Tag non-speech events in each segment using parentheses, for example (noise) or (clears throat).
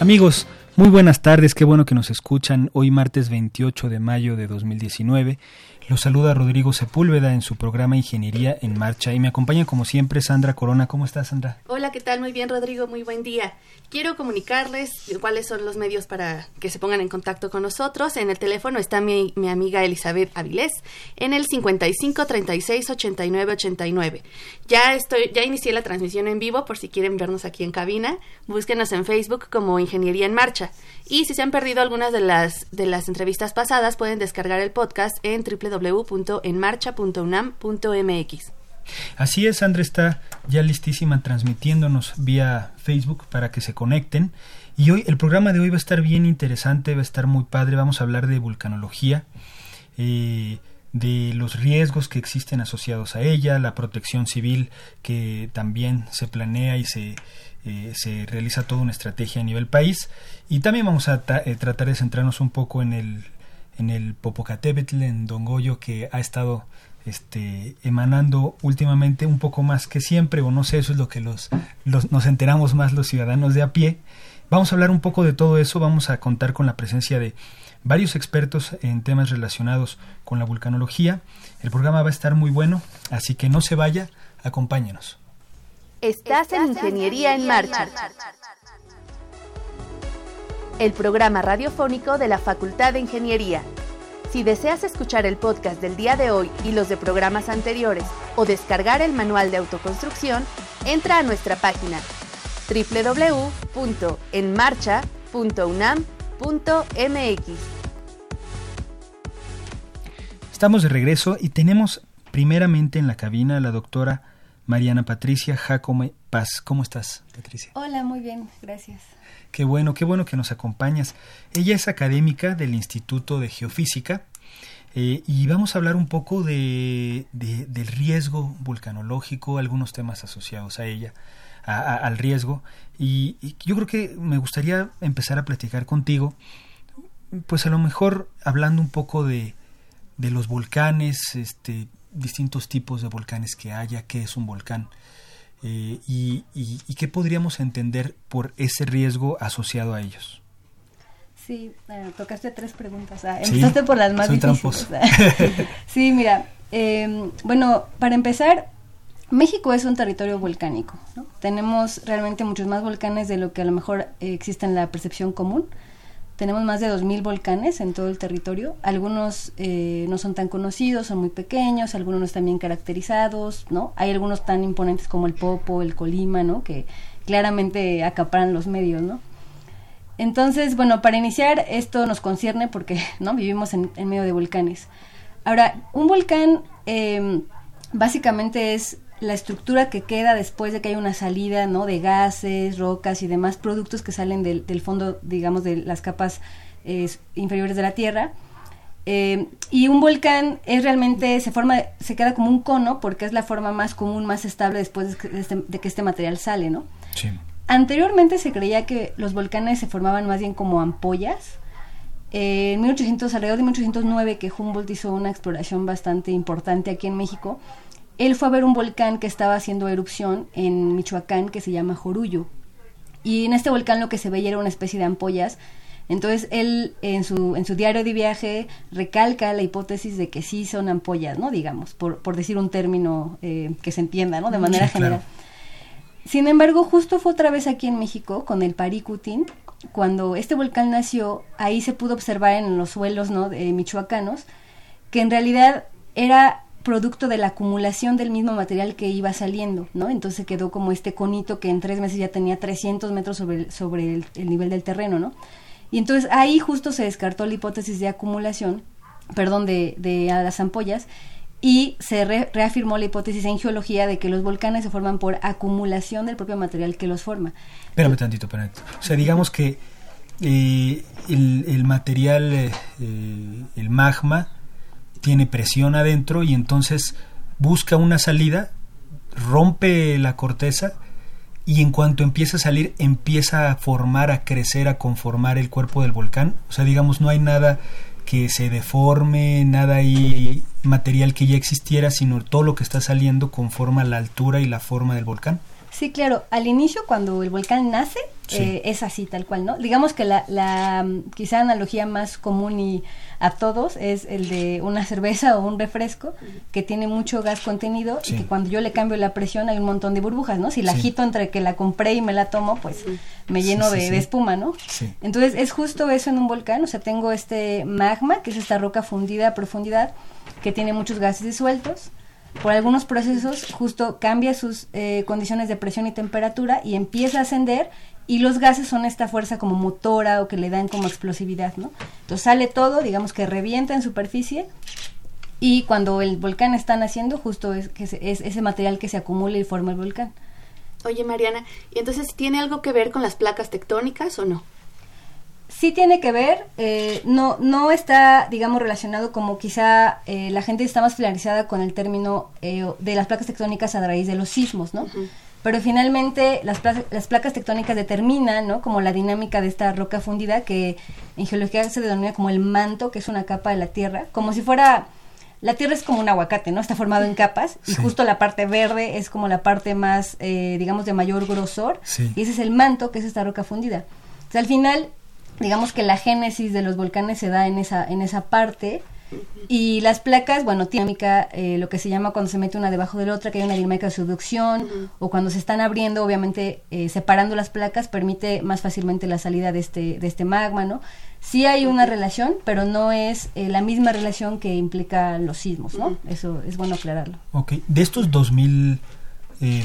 Amigos, muy buenas tardes, qué bueno que nos escuchan hoy martes 28 de mayo de 2019. Los saluda Rodrigo Sepúlveda en su programa Ingeniería en Marcha y me acompaña como siempre Sandra Corona. ¿Cómo estás, Sandra? Hola, ¿qué tal? Muy bien, Rodrigo, muy buen día. Quiero comunicarles cuáles son los medios para que se pongan en contacto con nosotros. En el teléfono está mi, mi amiga Elizabeth Avilés en el 55 36 89 89. Ya estoy ya inicié la transmisión en vivo por si quieren vernos aquí en cabina. Búsquenos en Facebook como Ingeniería en Marcha. Y si se han perdido algunas de las de las entrevistas pasadas, pueden descargar el podcast en www.enmarcha.unam.mx. Así es, Sandra está ya listísima transmitiéndonos vía Facebook para que se conecten. Y hoy, el programa de hoy va a estar bien interesante, va a estar muy padre. Vamos a hablar de vulcanología, eh, de los riesgos que existen asociados a ella, la protección civil que también se planea y se, eh, se realiza toda una estrategia a nivel país. Y también vamos a eh, tratar de centrarnos un poco en el, en el Popocatépetl, en Don Goyo, que ha estado este, emanando últimamente un poco más que siempre, o no sé, eso es lo que los, nos enteramos más los ciudadanos de a pie. Vamos a hablar un poco de todo eso, vamos a contar con la presencia de varios expertos en temas relacionados con la vulcanología. El programa va a estar muy bueno, así que no se vaya, acompáñenos. Estás en Ingeniería en Marcha. El programa radiofónico de la Facultad de Ingeniería. Si deseas escuchar el podcast del día de hoy y los de programas anteriores o descargar el manual de autoconstrucción, entra a nuestra página www.enmarcha.unam.mx. Estamos de regreso y tenemos primeramente en la cabina a la doctora Mariana Patricia Jacome Paz. ¿Cómo estás, Patricia? Hola, muy bien, gracias. Qué bueno, qué bueno que nos acompañas. Ella es académica del Instituto de Geofísica eh, y vamos a hablar un poco de, del riesgo vulcanológico, algunos temas asociados a ella, al riesgo. Y, yo creo que me gustaría empezar a platicar contigo, pues a lo mejor hablando un poco de, de los volcanes, este, distintos tipos de volcanes que haya, qué es un volcán. Eh, y, y, qué podríamos entender por ese riesgo asociado a ellos. Sí, eh, tocaste tres preguntas. Ah, empezaste por las más difíciles. (laughs) sí, mira, em, bueno, para empezar, México es un territorio volcánico. Tenemos realmente muchos más volcanes de lo que a lo mejor existe en la percepción común. Tenemos más de 2.000 volcanes en todo el territorio. Algunos eh, no son tan conocidos, son muy pequeños, algunos no están bien caracterizados, ¿no? Hay algunos tan imponentes como el Popo, el Colima, ¿no? Que claramente acaparan los medios, ¿no? Entonces, bueno, para iniciar, esto nos concierne porque, (laughs) ¿no? Vivimos en, medio de volcanes. Ahora, un volcán eh, básicamente es la estructura que queda después de que hay una salida ¿no? de gases, rocas y demás productos que salen del, del fondo, digamos, de las capas eh, inferiores de la Tierra. Eh, y un volcán es realmente, se forma, se queda como un cono porque es la forma más común, más estable después de que este, de que este material sale, ¿no? Sí. Anteriormente se creía que los volcanes se formaban más bien como ampollas. Eh, en 1800, alrededor de 1809, que Humboldt hizo una exploración bastante importante aquí en México, él fue a ver un volcán que estaba haciendo erupción en Michoacán que se llama Jorullo. Y en este volcán lo que se veía era una especie de ampollas. Entonces él en su, en su diario de viaje recalca la hipótesis de que sí son ampollas, ¿no? Digamos, por, por decir un término eh, que se entienda, ¿no? De manera general. Sin embargo, justo fue otra vez aquí en México con el Paricutín, cuando este volcán nació, ahí se pudo observar en los suelos ¿no? de michoacanos que en realidad era producto de la acumulación del mismo material que iba saliendo, ¿no? Entonces quedó como este conito que en tres meses ya tenía 300 metros sobre, el, nivel del terreno, ¿no? Y entonces ahí justo se descartó la hipótesis de acumulación, perdón, de, de las ampollas, y se reafirmó la hipótesis en geología de que los volcanes se forman por acumulación del propio material que los forma. Espérame tantito, espérame. O sea, digamos que eh, el, material, eh, eh, el magma, tiene presión adentro y entonces busca una salida, rompe la corteza y en cuanto empieza a salir empieza a formar, a crecer, a conformar el cuerpo del volcán. O sea, digamos, no hay nada que se deforme, nada ahí material que ya existiera, sino todo lo que está saliendo conforma la altura y la forma del volcán. Sí, claro. Al inicio, cuando el volcán nace, eh, es así, tal cual, ¿no? Digamos que la, la quizá analogía más común y a todos es el de una cerveza o un refresco que tiene mucho gas contenido y que cuando yo le cambio la presión hay un montón de burbujas, ¿no? Si la agito entre que la compré y me la tomo, pues me lleno de, de, espuma, ¿no? Entonces es justo eso en un volcán, o sea, tengo este magma, que es esta roca fundida a profundidad, que tiene muchos gases disueltos por algunos procesos justo cambia sus eh, condiciones de presión y temperatura y empieza a ascender y los gases son esta fuerza como motora o que le dan como explosividad, ¿no? Entonces sale todo, digamos que revienta en superficie y cuando el volcán está naciendo justo es, que es ese material que se acumula y forma el volcán. Oye Mariana, ¿y entonces tiene algo que ver con las placas tectónicas o no? Sí tiene que ver, eh, no, no está, digamos, relacionado como quizá eh, la gente está más familiarizada con el término eh, de las placas tectónicas a raíz de los sismos, ¿no? Pero finalmente las, las placas tectónicas determinan, ¿no? Como la dinámica de esta roca fundida que en geología se denomina como el manto, que es una capa de la Tierra, como si fuera... La Tierra es como un aguacate, ¿no? Está formado en capas y justo la parte verde es como la parte más, digamos, de mayor grosor. Y ese es el manto, que es esta roca fundida. O sea, al final digamos que la génesis de los volcanes se da en esa, en esa parte. Y las placas, bueno, dinámica, eh, lo que se llama cuando se mete una debajo de la otra, que hay una dinámica de subducción, o cuando se están abriendo, obviamente, eh, separando las placas, permite más fácilmente la salida de este, de este magma, ¿no? Sí hay una relación, pero no es eh, la misma relación que implica los sismos, ¿no? Eso es bueno aclararlo. Ok, de estos 2.000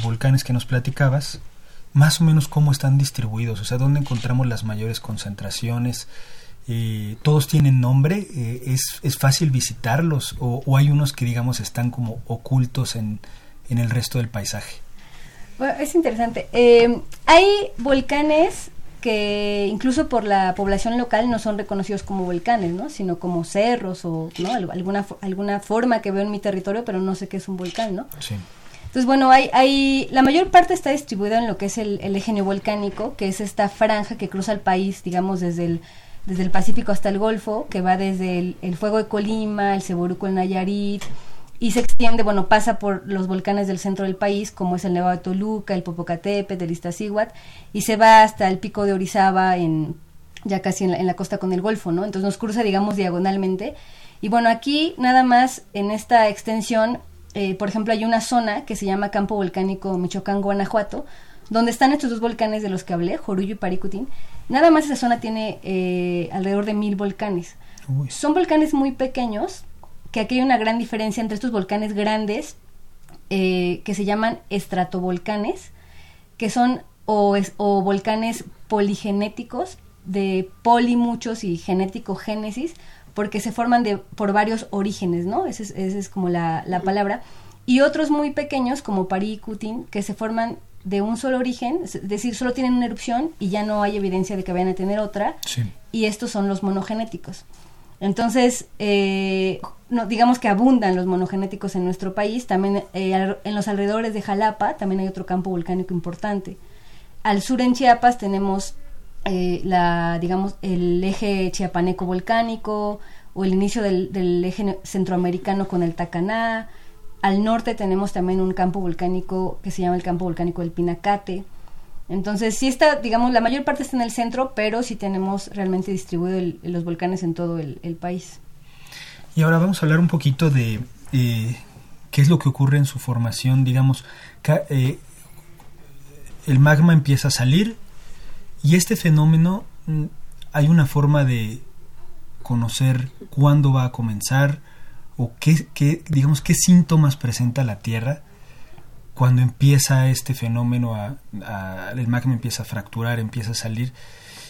volcanes que nos platicabas, más o menos cómo están distribuidos, o sea, dónde encontramos las mayores concentraciones. Eh, todos tienen nombre, eh, es, es, fácil visitarlos o, hay unos que digamos están como ocultos en, en el resto del paisaje. Bueno, es interesante. Eh, hay volcanes que incluso por la población local no son reconocidos como volcanes, ¿no? sino como cerros o ¿no? alguna, alguna forma que veo en mi territorio, pero no sé qué es un volcán, ¿no? Sí. Entonces, bueno, hay, la mayor parte está distribuida en lo que es el, el eje neovolcánico, que es esta franja que cruza el país, digamos, desde el, desde el Pacífico hasta el Golfo, que va desde el, Fuego de Colima, el Ceboruco, el Nayarit, y se extiende, bueno, pasa por los volcanes del centro del país, como es el Nevado de Toluca, el Popocatépetl, el Iztaccíhuatl, y se va hasta el Pico de Orizaba, en, ya casi en la, en la costa con el Golfo, ¿no? Entonces nos cruza, digamos, diagonalmente. Y bueno, aquí nada más en esta extensión eh, por ejemplo, hay una zona que se llama Campo Volcánico Michoacán, Guanajuato, donde están estos dos volcanes de los que hablé, Jorullo y Paricutín. Nada más esa zona tiene eh, alrededor de mil volcanes. Son volcanes muy pequeños, que aquí hay una gran diferencia entre estos volcanes grandes, eh, que se llaman estratovolcanes, que son o, o volcanes poligenéticos, de poli muchos y genético génesis, porque se forman de, por varios orígenes, ¿no? Esa es, es, como la, la, palabra. Y otros muy pequeños, como Paricutin, que se forman de un solo origen, es decir, solo tienen una erupción y ya no hay evidencia de que vayan a tener otra. Y estos son los monogenéticos. Entonces, eh, no, digamos que abundan los monogenéticos en nuestro país. También eh, en los alrededores de Jalapa también hay otro campo volcánico importante. Al sur en Chiapas tenemos eh, la, digamos, el eje chiapaneco volcánico o el inicio del, eje centroamericano con el Tacaná. Al norte tenemos también un campo volcánico que se llama el campo volcánico del Pinacate. Entonces, sí está, digamos, la mayor parte está en el centro, pero sí tenemos realmente distribuido los volcanes en todo el, país. Y ahora vamos a hablar un poquito de eh, qué es lo que ocurre en su formación, digamos, eh, el magma empieza a salir y este fenómeno mm, hay una forma de conocer cuándo va a comenzar o qué, digamos qué síntomas presenta la Tierra cuando empieza este fenómeno a, el magma empieza a fracturar, empieza a salir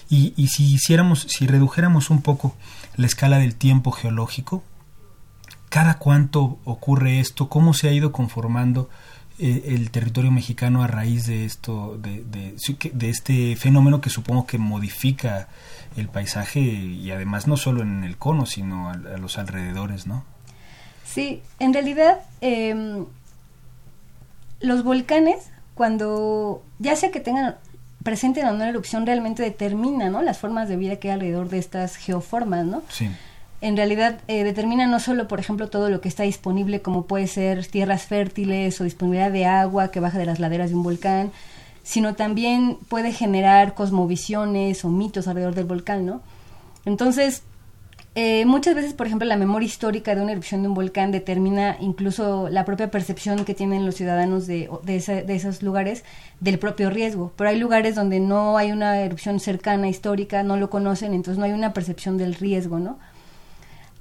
y, y si hiciéramos, si redujéramos un poco la escala del tiempo geológico, cada cuánto ocurre esto, cómo se ha ido conformando el territorio mexicano a raíz de esto, de, de, este fenómeno que supongo que modifica el paisaje y además no solo en el cono, sino a, los alrededores, ¿no? Sí, en realidad em, los volcanes, cuando ya sea que tengan presenten o no una erupción, realmente determinan ¿no? las formas de vida que hay alrededor de estas geoformas, ¿no? Sí en realidad eh, determina no solo, por ejemplo, todo lo que está disponible, como puede ser tierras fértiles o disponibilidad de agua que baja de las laderas de un volcán, sino también puede generar cosmovisiones o mitos alrededor del volcán, ¿no? Entonces, eh, muchas veces, por ejemplo, la memoria histórica de una erupción de un volcán determina incluso la propia percepción que tienen los ciudadanos de, de, de, esos lugares del propio riesgo. Pero hay lugares donde no hay una erupción cercana, histórica, no lo conocen, entonces no hay una percepción del riesgo, ¿no?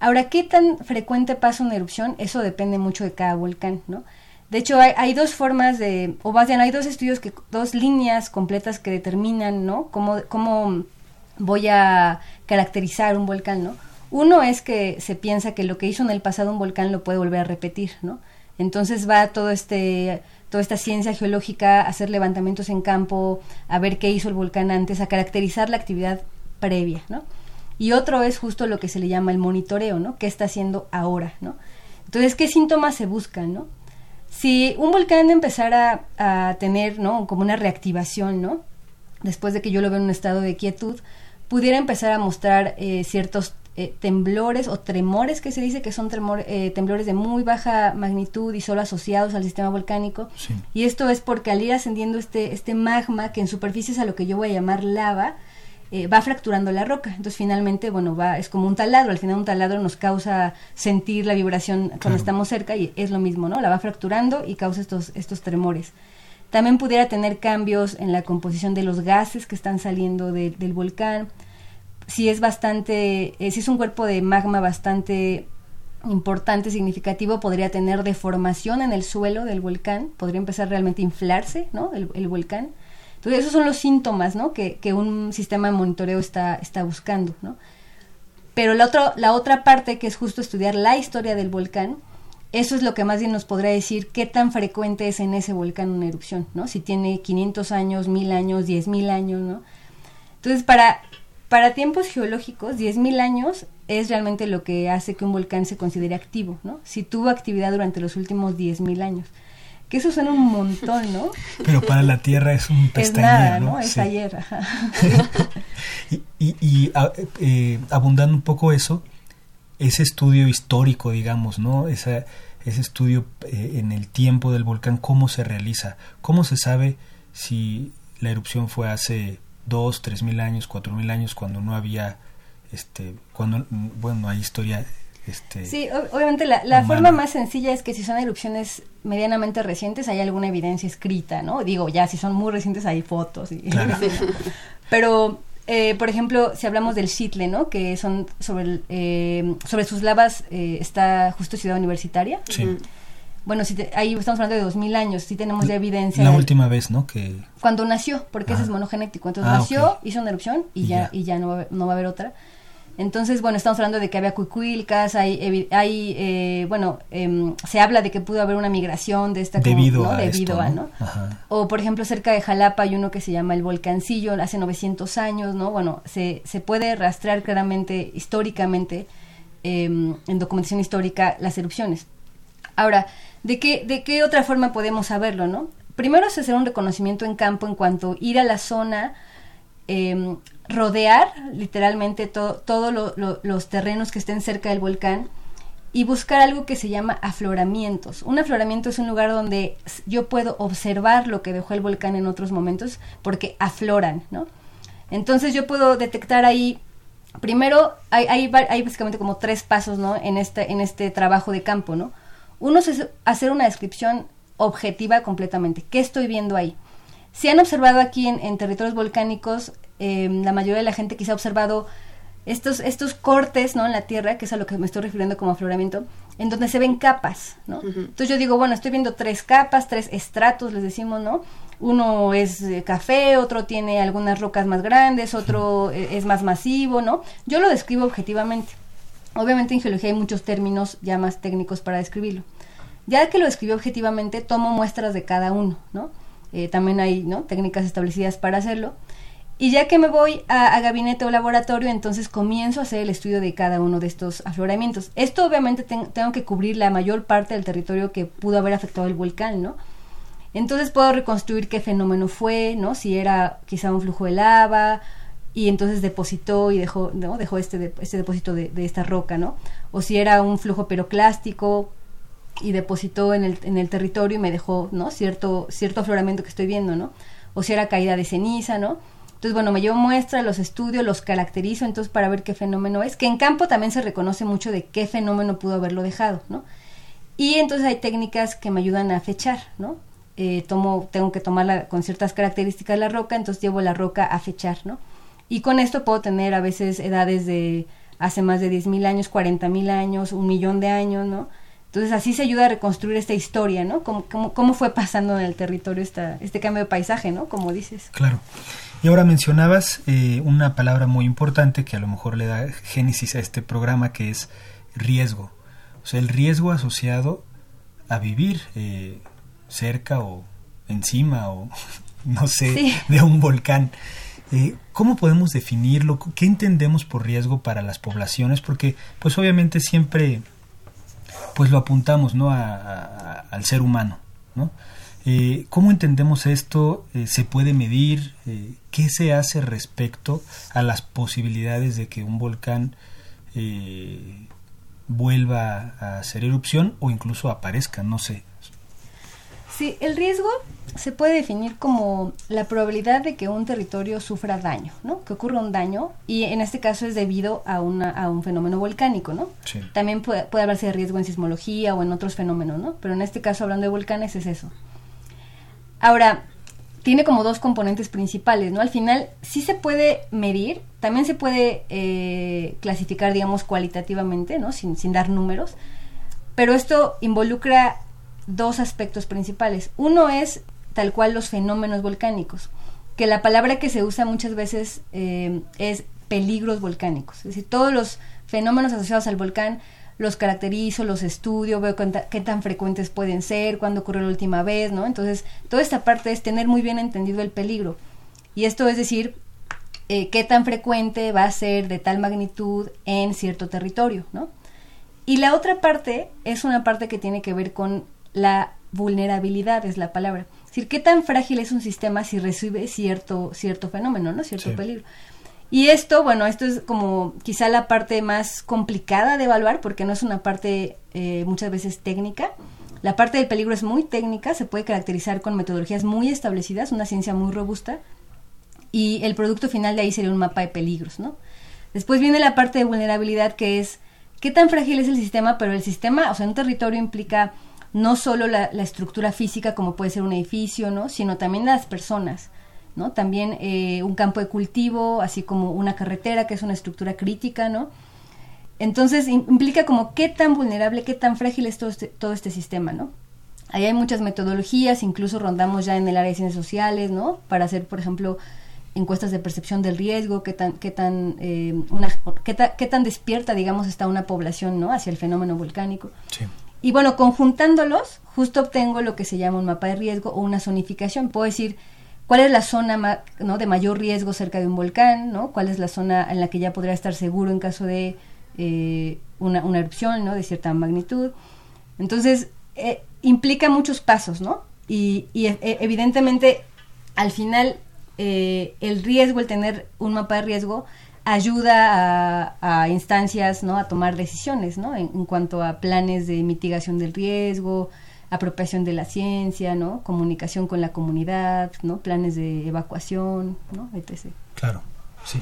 Ahora, ¿qué tan frecuente pasa una erupción? Eso depende mucho de cada volcán, ¿no? De hecho, hay, dos formas de, o más bien hay dos estudios, que, dos líneas completas que determinan, ¿no? Cómo, cómo voy a caracterizar un volcán, ¿no? Uno es que se piensa que lo que hizo en el pasado un volcán lo puede volver a repetir, ¿no? Entonces va todo este, toda esta ciencia geológica a hacer levantamientos en campo, a ver qué hizo el volcán antes, a caracterizar la actividad previa, ¿no? Y otro es justo lo que se le llama el monitoreo, ¿no? ¿Qué está haciendo ahora, ¿no? Entonces, ¿qué síntomas se buscan, ¿no? Si un volcán empezara a tener, ¿no? Como una reactivación, ¿no? Después de que yo lo veo en un estado de quietud, pudiera empezar a mostrar eh, ciertos eh, temblores o tremores que se dice que son eh, temblores de muy baja magnitud y solo asociados al sistema volcánico. Y esto es porque al ir ascendiendo este, este magma, que en superficie es a lo que yo voy a llamar lava, eh, va fracturando la roca. Entonces finalmente, bueno, va, es como un taladro. Al final un taladro nos causa sentir la vibración cuando estamos cerca y es lo mismo, ¿no? La va fracturando y causa estos, estos tremores. También pudiera tener cambios en la composición de los gases que están saliendo del volcán. Si es bastante, eh, si es un cuerpo de magma bastante importante, significativo, podría tener deformación en el suelo del volcán, podría empezar realmente a inflarse, ¿no? El, el volcán. Entonces, esos son los síntomas, ¿no? Que, que un sistema de monitoreo está, está buscando, ¿no? Pero la, otro, la otra parte, que es justo estudiar la historia del volcán, eso es lo que más bien nos podrá decir qué tan frecuente es en ese volcán una erupción, ¿no? Si tiene 500 años, 1000 años, 10.000 años, ¿no? Entonces, para, para tiempos geológicos, 10.000 años es realmente lo que hace que un volcán se considere activo, ¿no? Si tuvo actividad durante los últimos 10.000 años que eso suena un montón, ¿no? Pero para la Tierra es un pestañeo, ¿no? Es ayer. (laughs) y, y, eh, abundando un poco eso, ese estudio histórico, digamos, ¿no? ese estudio eh, en el tiempo del volcán, ¿cómo se realiza? ¿Cómo se sabe si la erupción fue hace dos, tres mil años, cuatro mil años, cuando no había, este, cuando, bueno, hay historia este, sí, obviamente la, forma más sencilla es que si son erupciones medianamente recientes hay alguna evidencia escrita, ¿no? Digo, ya si son muy recientes hay fotos. Y, Pero, eh, por ejemplo, si hablamos del Chitle, ¿no? Que son sobre, eh, sobre sus lavas eh, está justo Ciudad Universitaria. Sí. Bueno, si ahí estamos hablando de 2000 años, sí tenemos ya evidencia. La última vez, ¿no? Que... Cuando nació, porque ese es monogenético. Entonces ah, nació, hizo una erupción y, ya, y ya no no va a haber otra. Entonces, bueno, estamos hablando de que había cuicuilcas, hay, hay eh, bueno, em, se habla de que pudo haber una migración de esta... Debido a Debido a, ¿no? O, por ejemplo, cerca de Jalapa hay uno que se llama el Volcancillo, hace 900 años, ¿no? Bueno, se, se puede rastrear claramente, históricamente, em, en documentación histórica, las erupciones. Ahora, ¿de qué, ¿de qué otra forma podemos saberlo, no? Primero es hacer un reconocimiento en campo en cuanto ir a la zona... Eh, rodear literalmente todos los terrenos que estén cerca del volcán y buscar algo que se llama afloramientos. Un afloramiento es un lugar donde yo puedo observar lo que dejó el volcán en otros momentos porque afloran, ¿no? Entonces yo puedo detectar ahí, primero hay, hay, básicamente como tres pasos, ¿no? En este, en este trabajo de campo, ¿no? Uno es hacer una descripción objetiva completamente. ¿Qué estoy viendo ahí? Si han observado aquí en, territorios volcánicos, em, la mayoría de la gente quizá ha observado estos, estos cortes ¿no? en la tierra, que es a lo que me estoy refiriendo como afloramiento, en donde se ven capas, ¿no? Entonces yo digo, bueno, estoy viendo tres capas, tres estratos, les decimos, ¿no? Uno es eh, café, otro tiene algunas rocas más grandes, otro eh, es más masivo, ¿no? Yo lo describo objetivamente. Obviamente en geología hay muchos términos ya más técnicos para describirlo. Ya que lo describí objetivamente, tomo muestras de cada uno, ¿no? Eh, también hay ¿no? técnicas establecidas para hacerlo. Y ya que me voy a, gabinete o laboratorio, entonces comienzo a hacer el estudio de cada uno de estos afloramientos. Esto obviamente tengo que cubrir la mayor parte del territorio que pudo haber afectado el volcán, ¿no? Entonces puedo reconstruir qué fenómeno fue, ¿no? Si era quizá un flujo de lava y entonces depositó y dejó, ¿no? Dejó este, este depósito de, de, esta roca, ¿no? O si era un flujo peroclástico y depositó en el, en el territorio y me dejó, ¿no? Cierto, cierto afloramiento que estoy viendo, ¿no? O si era caída de ceniza, ¿no? Entonces, bueno, me llevo muestras, los estudio, los caracterizo entonces para ver qué fenómeno es, que en campo también se reconoce mucho de qué fenómeno pudo haberlo dejado, ¿no? Y entonces hay técnicas que me ayudan a fechar, ¿no? Eh, tomo, tengo que tomarla con ciertas características la roca, entonces llevo la roca a fechar, ¿no? Y con esto puedo tener a veces edades de hace más de 10.000 años, 40.000 años, un millón de años, ¿no? Entonces así se ayuda a reconstruir esta historia, ¿no? Cómo, cómo, cómo fue pasando en el territorio esta, este cambio de paisaje, ¿no? Como dices. Claro. Y ahora mencionabas eh, una palabra muy importante que a lo mejor le da génesis a este programa, que es riesgo. O sea, el riesgo asociado a vivir eh, cerca o encima o (laughs) no sé, de un volcán. Eh, ¿Cómo podemos definirlo? ¿Qué entendemos por riesgo para las poblaciones? Porque, pues obviamente siempre, pues lo apuntamos, ¿no? al ser humano, ¿no? Eh, ¿Cómo entendemos esto? Eh, ¿Se puede medir? Eh, ¿Qué se hace respecto a las posibilidades de que un volcán vuelva a hacer erupción o incluso aparezca? No sé. Sí, el riesgo se puede definir como la probabilidad de que un territorio sufra daño, ¿no? Que ocurra un daño y en este caso es debido a, una, a un fenómeno volcánico, ¿no? También puede, puede hablarse de riesgo en sismología o en otros fenómenos, ¿no? Pero en este caso hablando de volcanes es eso. Ahora, tiene como dos componentes principales, ¿no? Al final sí se puede medir, también se puede eh, clasificar, digamos, cualitativamente, ¿no? Sin, dar números, pero esto involucra dos aspectos principales. Uno es tal cual los fenómenos volcánicos, que la palabra que se usa muchas veces eh, es peligros volcánicos, es decir, todos los fenómenos asociados al volcán los caracterizo, los estudio, veo qué tan frecuentes pueden ser, cuándo ocurrió la última vez, ¿no? Entonces, toda esta parte es tener muy bien entendido el peligro. Y esto es decir, eh, qué tan frecuente va a ser de tal magnitud en cierto territorio, ¿no? Y la otra parte es una parte que tiene que ver con la vulnerabilidad, es la palabra. Es decir, qué tan frágil es un sistema si recibe cierto, cierto fenómeno, ¿no? Cierto peligro. Y esto, bueno, esto es como quizá la parte más complicada de evaluar porque no es una parte eh, muchas veces técnica. La parte del peligro es muy técnica, se puede caracterizar con metodologías muy establecidas, una ciencia muy robusta, y el producto final de ahí sería un mapa de peligros, ¿no? Después viene la parte de vulnerabilidad que es qué tan frágil es el sistema, pero el sistema, o sea, un territorio implica no solo la, la estructura física como puede ser un edificio, ¿no? Sino también las personas. ¿No? También eh, un campo de cultivo, así como una carretera, que es una estructura crítica, ¿no? Entonces implica como qué tan vulnerable, qué tan frágil es todo este, todo este sistema, ¿no? Ahí hay muchas metodologías, incluso rondamos ya en el área de ciencias sociales, ¿no? Para hacer, por ejemplo, encuestas de percepción del riesgo, qué tan, qué tan, eh, una, qué, qué, tan despierta, digamos, está una población, ¿no? Hacia el fenómeno volcánico. Sí. Y bueno, conjuntándolos, justo obtengo lo que se llama un mapa de riesgo o una zonificación. Puedo decir, cuál es la zona ¿no? de mayor riesgo cerca de un volcán, ¿no? cuál es la zona en la que ya podría estar seguro en caso de eh, una, erupción ¿no? de cierta magnitud. Entonces, eh, implica muchos pasos, ¿no? Y, e, evidentemente, al final, eh, el riesgo, el tener un mapa de riesgo, ayuda a, instancias, ¿no? A tomar decisiones, ¿no? En, en, cuanto a planes de mitigación del riesgo, apropiación de la ciencia, ¿no? Comunicación con la comunidad, ¿no? Planes de evacuación, ¿no? etc. Claro, sí.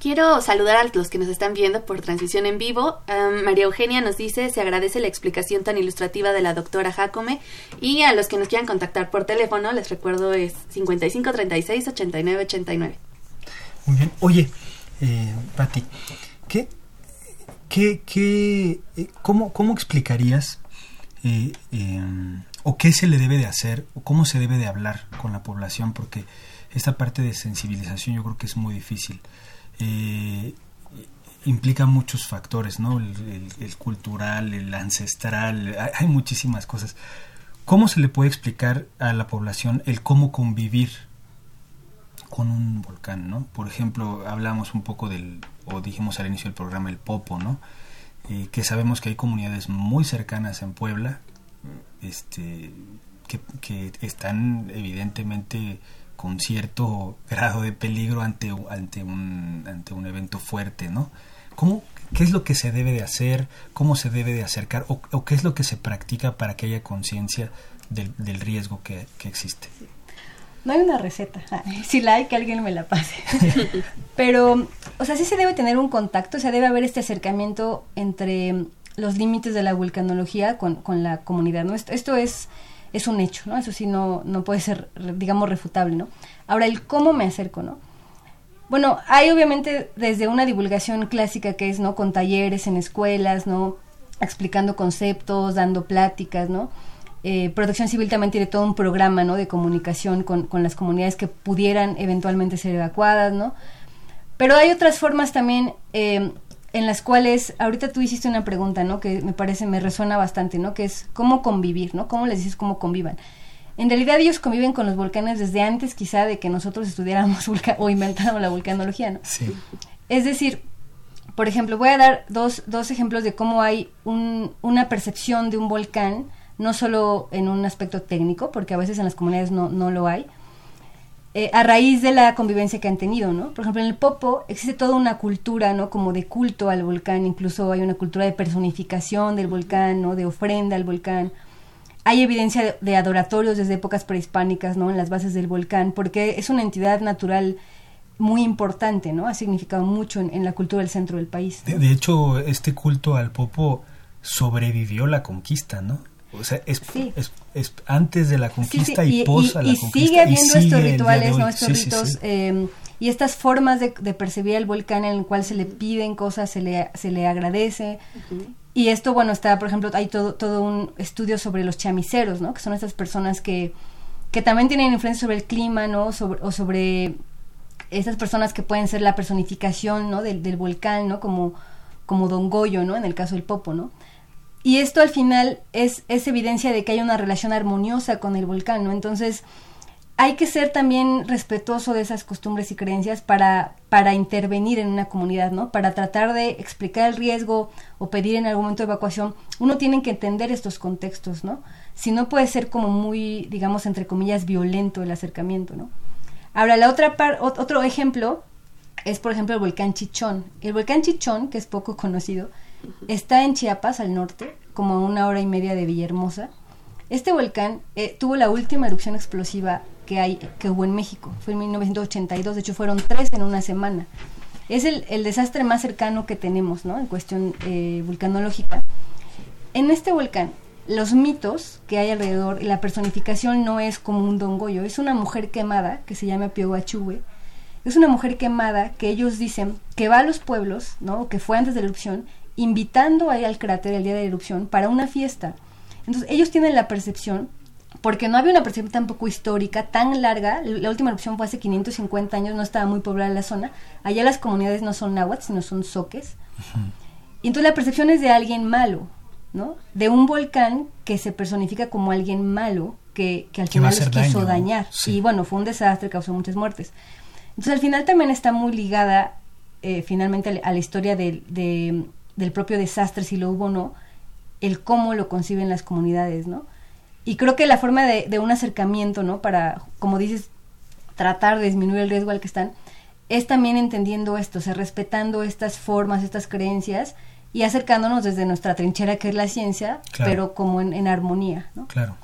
Quiero saludar a los que nos están viendo por transmisión en vivo. María Eugenia nos dice, se agradece la explicación tan ilustrativa de la doctora Jacome. Y a los que nos quieran contactar por teléfono, les recuerdo es 5536 8989. Muy bien. Oye, eh, Pati, ¿qué, qué, qué, eh, cómo, cómo explicarías eh, em, o qué se le debe de hacer o cómo se debe de hablar con la población? Porque esta parte de sensibilización yo creo que es muy difícil. Eh, implica muchos factores, ¿no? El, cultural, el ancestral, hay, muchísimas cosas. ¿Cómo se le puede explicar a la población el cómo convivir con un volcán, ¿no? Por ejemplo, hablamos un poco del, o dijimos al inicio del programa, el Popo, ¿no? Eh, que sabemos que hay comunidades muy cercanas en Puebla, este, que, están evidentemente con cierto grado de peligro ante, ante, un, ante un evento fuerte, ¿no? ¿Cómo, ¿Qué es lo que se debe de hacer? ¿Cómo se debe de acercar? ¿O, qué es lo que se practica para que haya conciencia del, riesgo que existe? No hay una receta. si la hay, que alguien me la pase. (laughs) Pero, o sea, sí se debe tener un contacto, o sea, debe haber este acercamiento entre los límites de la vulcanología con, con la comunidad, ¿no? Esto, esto es es un hecho, ¿no? Eso sí no, no puede ser, digamos, refutable, ¿no? Ahora, el cómo me acerco, ¿no? Bueno, hay obviamente desde una divulgación clásica que es, ¿no? Con talleres en escuelas, ¿no? Explicando conceptos, dando pláticas, ¿no? Eh, Protección Civil también tiene todo un programa, ¿no? De comunicación con, con las comunidades que pudieran eventualmente ser evacuadas, ¿no? Pero hay otras formas también eh, en las cuales ahorita tú hiciste una pregunta, ¿no? Que me parece, me resuena bastante, ¿no? Que es cómo convivir, ¿no? ¿Cómo les dices cómo convivan? En realidad ellos conviven con los volcanes desde antes quizá de que nosotros estudiáramos (laughs) o inventáramos la vulcanología, ¿no? Sí. Es decir, por ejemplo, voy a dar dos, dos ejemplos de cómo hay un, una percepción de un volcán, no solo en un aspecto técnico, porque a veces en las comunidades no, no lo hay, eh, a raíz de la convivencia que han tenido, ¿no? Por ejemplo, en el Popo existe toda una cultura, ¿no? Como de culto al volcán, incluso hay una cultura de personificación del volcán, ¿no? De ofrenda al volcán. Hay evidencia de, adoratorios desde épocas prehispánicas, ¿no? En las bases del volcán, porque es una entidad natural muy importante, ¿no? Ha significado mucho en, la cultura del centro del país. de, hecho, este culto al Popo sobrevivió la conquista, ¿no? O sea, es, es, antes de la conquista y, pos la conquista. Y sigue habiendo estos rituales, ¿no? Estos ritos em, y estas formas de, percibir el volcán en el cual se le piden cosas, se le, se le agradece. Y esto, bueno, está, por ejemplo, hay todo, todo un estudio sobre los chamiceros, ¿no? Que son estas personas que, que también tienen influencia sobre el clima, ¿no? Sobre, o sobre estas personas que pueden ser la personificación, ¿no? Del, del volcán, ¿no? Como, como Don Goyo, ¿no? En el caso del Popo, ¿no? Y esto al final es, es evidencia de que hay una relación armoniosa con el volcán, ¿no? Entonces, hay que ser también respetuoso de esas costumbres y creencias para, para intervenir en una comunidad, ¿no? Para tratar de explicar el riesgo o pedir en algún momento evacuación, uno tiene que entender estos contextos, ¿no? Si no puede ser como muy, digamos, entre comillas, violento el acercamiento, ¿no? Ahora, la otra par, otro ejemplo es, por ejemplo, el volcán Chichón. El volcán Chichón, que es poco (laughs) conocido, Está en Chiapas, al norte, como a una hora y media de Villahermosa. Este volcán eh, tuvo la última erupción explosiva que, hay, que hubo en México. Fue en 1982, de hecho fueron tres en una semana. Es el, desastre más cercano que tenemos, ¿no? En cuestión eh, vulcanológica. En este volcán, los mitos que hay alrededor, la personificación no es como un dongoyo, es una mujer quemada que se llama Pioguachue. Es una mujer quemada que ellos dicen que va a los pueblos, ¿no? Que fue antes de la erupción invitando ahí al cráter el día de la erupción para una fiesta. Entonces ellos tienen la percepción, porque no había una percepción tampoco histórica tan larga, la última erupción fue hace 550 años, no estaba muy poblada la zona, allá las comunidades no son náhuatl, sino son soques. Y entonces la percepción es de alguien malo, ¿no? De un volcán que se personifica como alguien malo, que, que al final los quiso dañar. Y bueno, fue un desastre, causó muchas muertes. Entonces al final también está muy ligada eh, finalmente a la historia de, del propio desastre, si lo hubo o no, el cómo lo conciben las comunidades, ¿no? Y creo que la forma de, un acercamiento, ¿no? Para, como dices, tratar de disminuir el riesgo al que están, es también entendiendo esto, o sea, respetando estas formas, estas creencias y acercándonos desde nuestra trinchera que es la ciencia, pero como en, armonía, ¿no? Claro.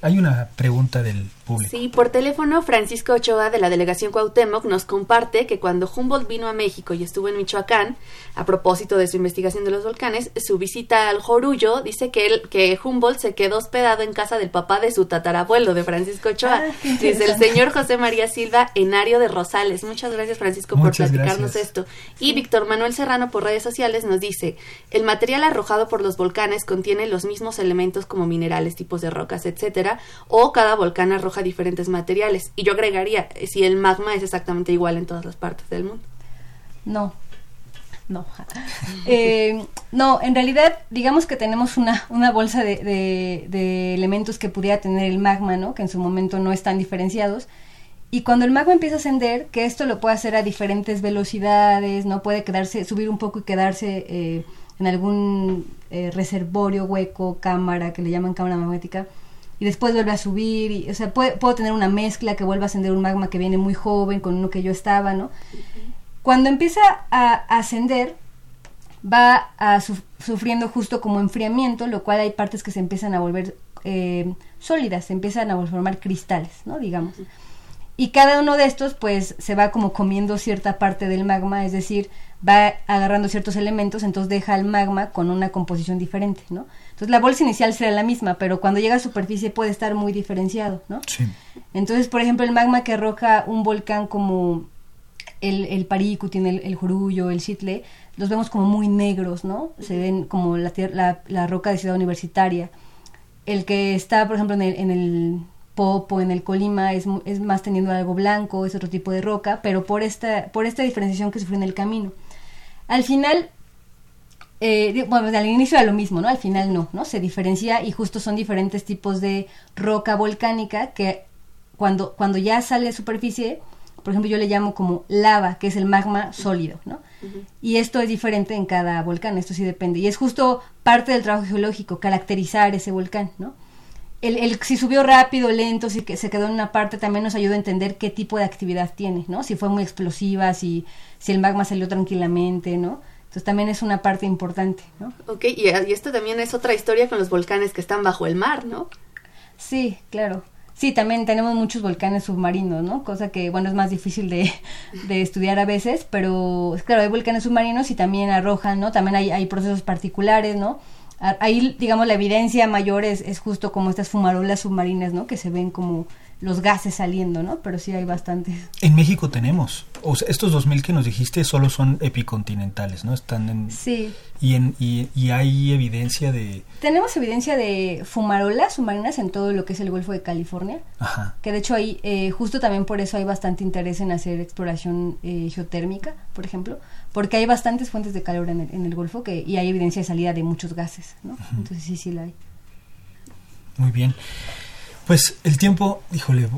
Hay una pregunta del público. Sí, por teléfono, Francisco Ochoa de la delegación Cuauhtémoc nos comparte que cuando Humboldt vino a México y estuvo en Michoacán, a propósito de su investigación de los volcanes, su visita al Jorullo, dice que, él, que Humboldt se quedó hospedado en casa del papá de su tatarabuelo, de Francisco Ochoa, ah, desde el señor José María Silva, Enario de Rosales. Muchas gracias, Francisco, por platicarnos esto. Y Víctor Manuel Serrano, por redes sociales, nos dice, el material arrojado por los volcanes contiene los mismos elementos como minerales, tipos de rocas, etcétera, o cada volcán arroja diferentes materiales. Y yo agregaría, si el magma es exactamente igual en todas las partes del mundo. No, no. (laughs) Eh, no, en realidad, digamos que tenemos una, una bolsa de, de, elementos que pudiera tener el magma, ¿no? Que en su momento no están diferenciados. Y cuando el magma empieza a ascender, que esto lo puede hacer a diferentes velocidades, ¿no? Puede quedarse, subir un poco y quedarse eh, en algún eh, reservorio, hueco, cámara, que le llaman cámara magnética, y después vuelve a subir, y, o sea, puedo tener una mezcla que vuelva a ascender un magma que viene muy joven con uno que yo estaba, ¿no? Cuando empieza a ascender, va sufriendo justo como enfriamiento, lo cual hay partes que se empiezan a volver eh, sólidas, se empiezan a formar cristales, ¿no? Digamos. Y cada uno de estos, pues, se va como comiendo cierta parte del magma, es decir, va agarrando ciertos elementos, entonces deja el magma con una composición diferente, ¿no? Entonces la bolsa inicial será la misma, pero cuando llega a superficie puede estar muy diferenciado, ¿no? Sí. Entonces, por ejemplo, el magma que arroja un volcán como el, el Paricuti, el, el Jurullo, el Chitle, los vemos como muy negros, ¿no? Se ven como la, la, la roca de ciudad universitaria. El que está, por ejemplo, en el, en el Popo, en el Colima, es, es, más teniendo algo blanco, es otro tipo de roca, pero por esta, por esta diferenciación que sufre en el camino. Al final, eh, bueno, al inicio era lo mismo, ¿no? Al final no, ¿no? Se diferencia y justo son diferentes tipos de roca volcánica que cuando, cuando ya sale a superficie, por ejemplo, yo le llamo como lava, que es el magma sólido, ¿no? Y esto es diferente en cada volcán, esto sí depende. Y es justo parte del trabajo geológico, caracterizar ese volcán, ¿no? El, el, si subió rápido, lento, si que se quedó en una parte, también nos ayuda a entender qué tipo de actividad tiene, ¿no? Si fue muy explosiva, si, si el magma salió tranquilamente, ¿no? Entonces también es una parte importante, ¿no? Ok, y, y esto también es otra historia con los volcanes que están bajo el mar, ¿no? Sí, claro. Sí, también tenemos muchos volcanes submarinos, ¿no? Cosa que, bueno, es más difícil de, (laughs) de, estudiar a veces, pero claro, hay volcanes submarinos y también arrojan, ¿no? También hay, hay procesos particulares, ¿no? Ahí, digamos, la evidencia mayor es, es justo como estas fumarolas submarinas, ¿no? Que se ven como los gases saliendo, ¿no? Pero sí hay bastantes. En México tenemos, o sea, estos 2000 que nos dijiste solo son epicontinentales, ¿no? Están en... Sí. Y, en, y, hay evidencia de... Tenemos evidencia de fumarolas submarinas en todo lo que es el Golfo de California. Ajá. Que de hecho hay, eh, justo también por eso hay bastante interés en hacer exploración eh, geotérmica, por ejemplo, porque hay bastantes fuentes de calor en el, en el Golfo que, y hay evidencia de salida de muchos gases, ¿no? Entonces sí, sí la hay. Muy bien. Pues el tiempo, híjole,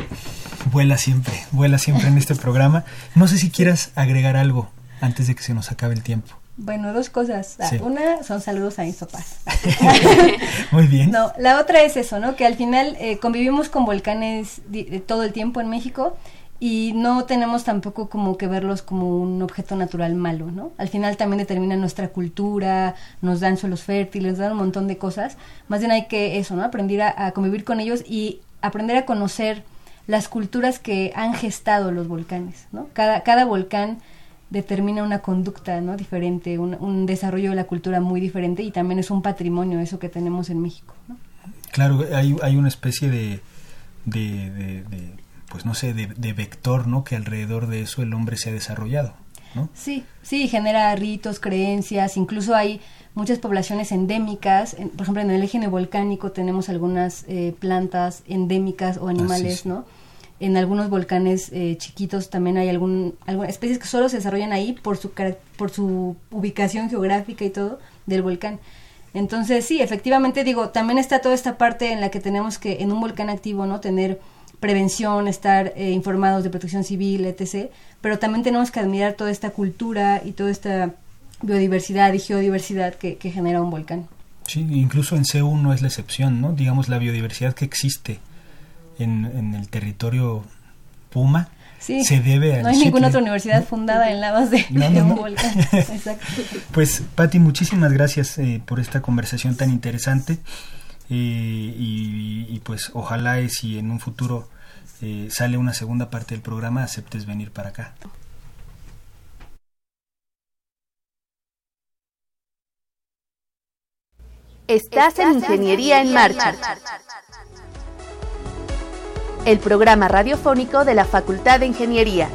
vuela siempre, vuela siempre en este programa. No sé si quieras agregar algo antes de que se nos acabe el tiempo. Bueno, dos cosas. Ah, una son saludos a mis papás. (laughs) (laughs) Muy bien. No, la otra es eso, ¿no? Que al final eh, convivimos con volcanes todo el tiempo en México y no tenemos tampoco como que verlos como un objeto natural malo, ¿no? Al final también determinan nuestra cultura, nos dan suelos fértiles, nos dan un montón de cosas. Más bien hay que eso, ¿no? Aprender a, convivir con ellos y aprender a conocer las culturas que han gestado los volcanes, ¿no? Cada, cada volcán determina una conducta, ¿no? Diferente, un, desarrollo de la cultura muy diferente y también es un patrimonio eso que tenemos en México, ¿no? Claro, hay, hay una especie de pues no sé, de, vector, ¿no? Que alrededor de eso el hombre se ha desarrollado, ¿no? Sí, sí, genera ritos, creencias, incluso hay muchas poblaciones endémicas, por ejemplo en el eje volcánico tenemos algunas eh, plantas endémicas o animales, ¿no? En algunos volcanes eh, chiquitos también hay algún, algunas especies que solo se desarrollan ahí por su, por su ubicación geográfica y todo del volcán. Entonces, sí, efectivamente, digo, también está toda esta parte en la que tenemos que, en un volcán activo, ¿no? Tener prevención, estar eh, informados de protección civil, etc. Pero también tenemos que admirar toda esta cultura y toda esta biodiversidad y geodiversidad que, genera un volcán. Sí, incluso en CEU no es la excepción, ¿no? Digamos, la biodiversidad que existe en, el territorio Puma se debe a... No hay ninguna otra universidad fundada en la base de, un volcán. (laughs) Exacto. Pues, Patti, muchísimas gracias eh, por esta conversación tan interesante. Eh, y, y, pues ojalá y si en un futuro eh, sale una segunda parte del programa, aceptes venir para acá. Estás en Ingeniería en Marcha, el programa radiofónico de la Facultad de Ingeniería.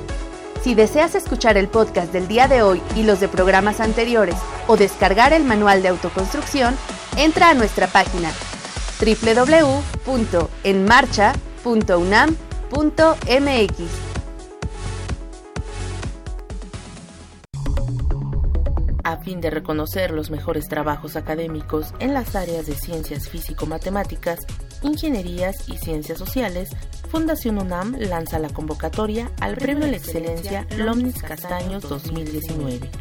Si deseas escuchar el podcast del día de hoy y los de programas anteriores o descargar el manual de autoconstrucción, entra a nuestra página www.enmarcha.unam.mx. a fin de reconocer los mejores trabajos académicos en las áreas de ciencias físico-matemáticas, ingenierías y ciencias sociales, Fundación UNAM lanza la convocatoria al Premio a la Excelencia Lomnis Castaños 2019.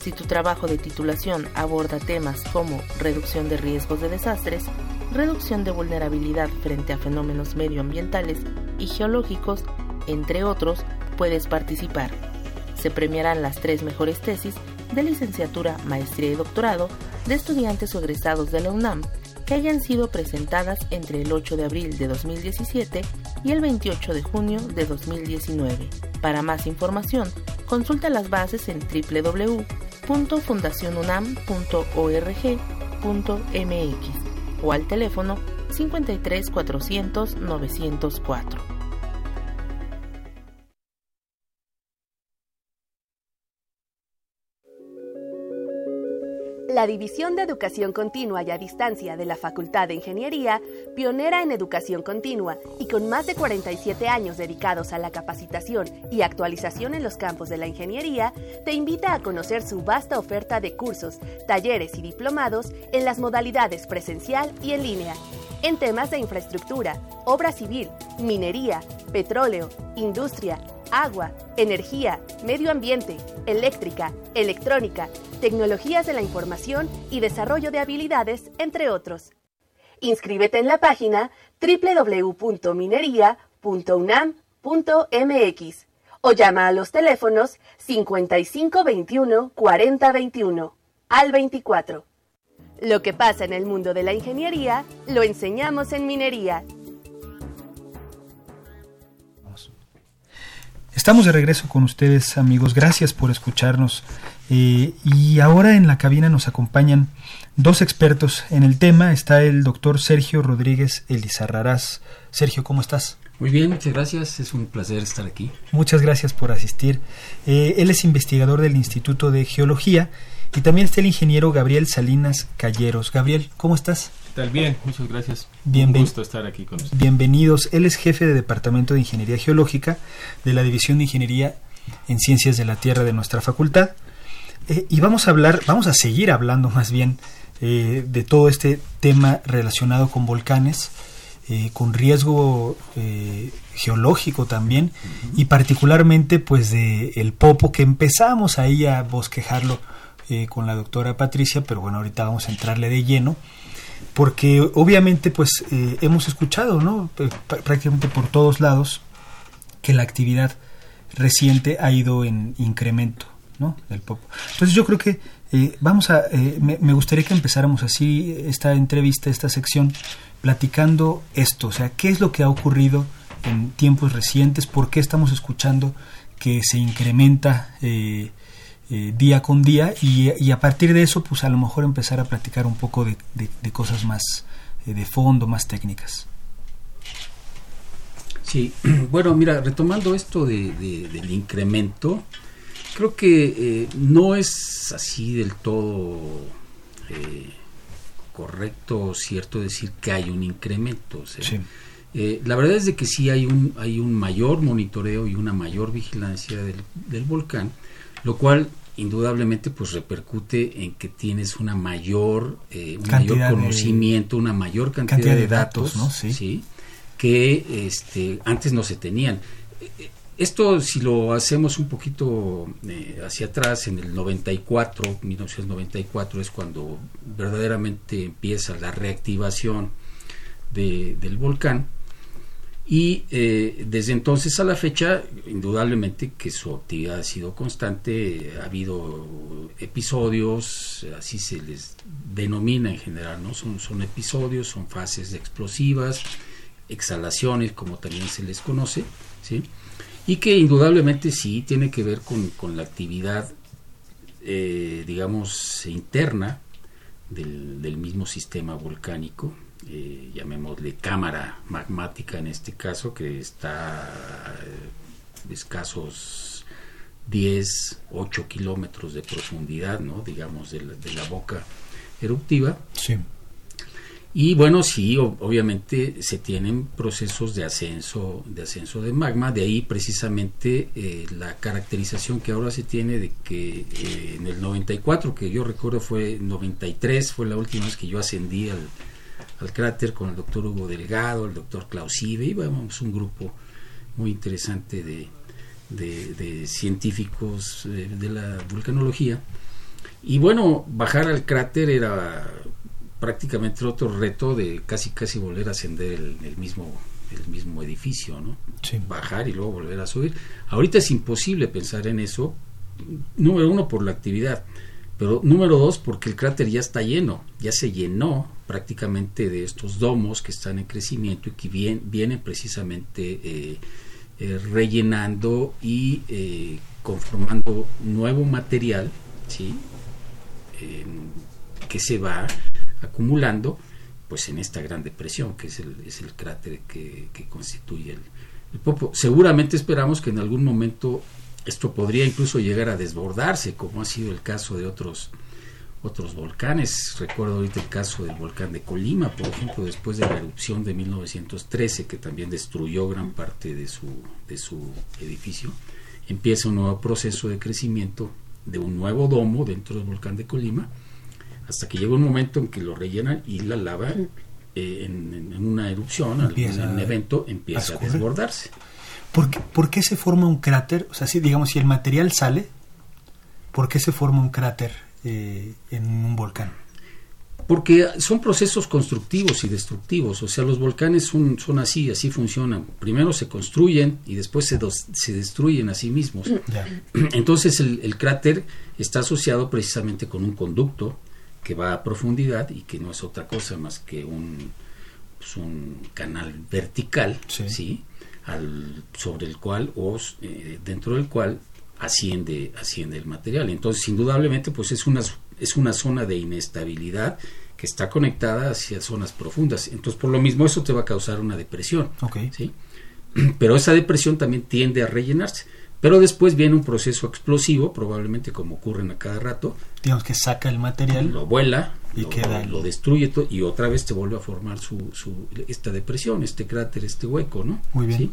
Si tu trabajo de titulación aborda temas como reducción de riesgos de desastres, reducción de vulnerabilidad frente a fenómenos medioambientales y geológicos, entre otros, puedes participar. Se premiarán las tres mejores tesis de licenciatura, maestría y doctorado de estudiantes egresados de la UNAM que hayan sido presentadas entre el 8 de abril de 2017 y el 28 de junio de 2019. Para más información, consulta las bases en www.fundacionunam.org.mx o al teléfono 53 400 904. La División de Educación Continua y a Distancia de la Facultad de Ingeniería, pionera en educación continua y con más de 47 años dedicados a la capacitación y actualización en los campos de la ingeniería, te invita a conocer su vasta oferta de cursos, talleres y diplomados en las modalidades presencial y en línea, en temas de infraestructura, obra civil, minería, petróleo, industria, agua, energía, medio ambiente, eléctrica, electrónica, tecnologías de la información y desarrollo de habilidades, entre otros. Inscríbete en la página www.minería.unam.mx o llama a los teléfonos 5521 4021 al 24. Lo que pasa en el mundo de la ingeniería lo enseñamos en minería. Estamos de regreso con ustedes amigos, gracias por escucharnos. Eh, y ahora en la cabina nos acompañan dos expertos en el tema. Está el doctor Sergio Rodríguez Elizarrarás. Sergio, ¿cómo estás? Muy bien, muchas gracias. Es un placer estar aquí. Muchas gracias por asistir. Eh, él es investigador del Instituto de Geología y también está el ingeniero Gabriel Salinas Calleros. Gabriel, ¿cómo estás? Bien, muchas gracias. Un gusto estar aquí con ustedes. Bienvenidos. Él es jefe de Departamento de Ingeniería Geológica de la División de Ingeniería en Ciencias de la Tierra de nuestra facultad. Eh, y vamos a hablar, vamos a seguir hablando más bien eh, de todo este tema relacionado con volcanes, eh, con riesgo geológico también, y particularmente pues de el popo que empezamos ahí a bosquejarlo con la doctora Patricia, pero bueno, ahorita vamos a entrarle de lleno porque obviamente pues eh, hemos escuchado ¿no? prácticamente por todos lados que la actividad reciente ha ido en incremento ¿no? del pop. Entonces yo creo que eh, vamos a, eh, me, gustaría que empezáramos así esta entrevista, esta sección, platicando esto, o sea, qué es lo que ha ocurrido en tiempos recientes, por qué estamos escuchando que se incrementa eh, eh, día con día y, a partir de eso pues a lo mejor empezar a platicar un poco de, cosas más eh, de fondo, más técnicas. Sí, (clears throat) bueno, mira, retomando esto de, del incremento, creo que eh, no es así del todo correcto o cierto decir que hay un incremento. la verdad es de que sí hay un, hay un mayor monitoreo y una mayor vigilancia del, del volcán, lo cual indudablemente pues repercute en que tienes una mayor eh, un mayor conocimiento una mayor cantidad, de, datos, ¿no? sí. que este antes no se tenían esto si lo hacemos un poquito eh, hacia atrás en el 94 1994 es cuando verdaderamente empieza la reactivación de, del volcán y eh, desde entonces a la fecha, indudablemente que su actividad ha sido constante, ha habido episodios, así se les denomina en general, ¿no? Son, son episodios, son fases explosivas, exhalaciones, como también se les conoce, ¿sí? y que indudablemente sí tiene que ver con, la actividad, eh, digamos, interna del, mismo sistema volcánico, eh, llamémosle cámara magmática en este caso, que está a eh, escasos 10, 8 kilómetros de profundidad, ¿no? digamos, de la, de la boca eruptiva. Sí. Y bueno, sí, obviamente se tienen procesos de ascenso, de ascenso de magma, de ahí precisamente eh, la caracterización que ahora se tiene de que eh, en el 94, que yo recuerdo fue 93, fue la última vez que yo ascendí al, cráter con el doctor Hugo Delgado, el doctor Clausive, íbamos un grupo muy interesante de, de, científicos eh, de la vulcanología. Y bueno, bajar al cráter era prácticamente otro reto de casi casi volver a ascender el, mismo el mismo edificio, ¿no? Bajar y luego volver a subir. Ahorita es imposible pensar en eso, número uno por la actividad, pero número dos porque el cráter ya está lleno, ya se llenó prácticamente de estos domos que están en crecimiento y que vienen precisamente eh, eh, rellenando y eh, conformando nuevo material, ¿sí? que se va acumulando pues en esta gran depresión que es el, es el cráter que, constituye el, Popo. Seguramente esperamos que en algún momento esto podría incluso llegar a desbordarse, como ha sido el caso de otros otros volcanes. Recuerdo ahorita el caso del volcán de Colima, por ejemplo, después de la erupción de 1913, que también destruyó gran parte de su, de su edificio. Empieza un nuevo proceso de crecimiento de un nuevo domo dentro del volcán de Colima, hasta que llega un momento en que lo rellenan y la lava eh, en, una erupción, en un evento, empieza a, desbordarse. ¿Por qué, ¿Por qué, se forma un cráter? O sea, si digamos, si el material sale, ¿por qué se forma un cráter eh, en un volcán? Porque son procesos constructivos y destructivos, o sea, los volcanes son, son así, así funcionan. Primero se construyen y después se, se destruyen a sí mismos. (clears throat) Entonces el, el, cráter está asociado precisamente con un conducto que va a profundidad y que no es otra cosa más que un, pues, un canal vertical, sí. Al, sobre el cual o eh, dentro del cual asciende asciende el material. Entonces, indudablemente, pues es una es una zona de inestabilidad que está conectada hacia zonas profundas. Entonces, por lo mismo, eso te va a causar una depresión. ¿sí? (clears throat) Pero esa depresión también tiende a rellenarse. Pero después viene un proceso explosivo, probablemente como ocurren a cada rato. Digamos que saca el material. Lo vuela, y lo, queda lo destruye y otra vez te vuelve a formar su, su, esta depresión, este cráter, este hueco, ¿no? Muy bien.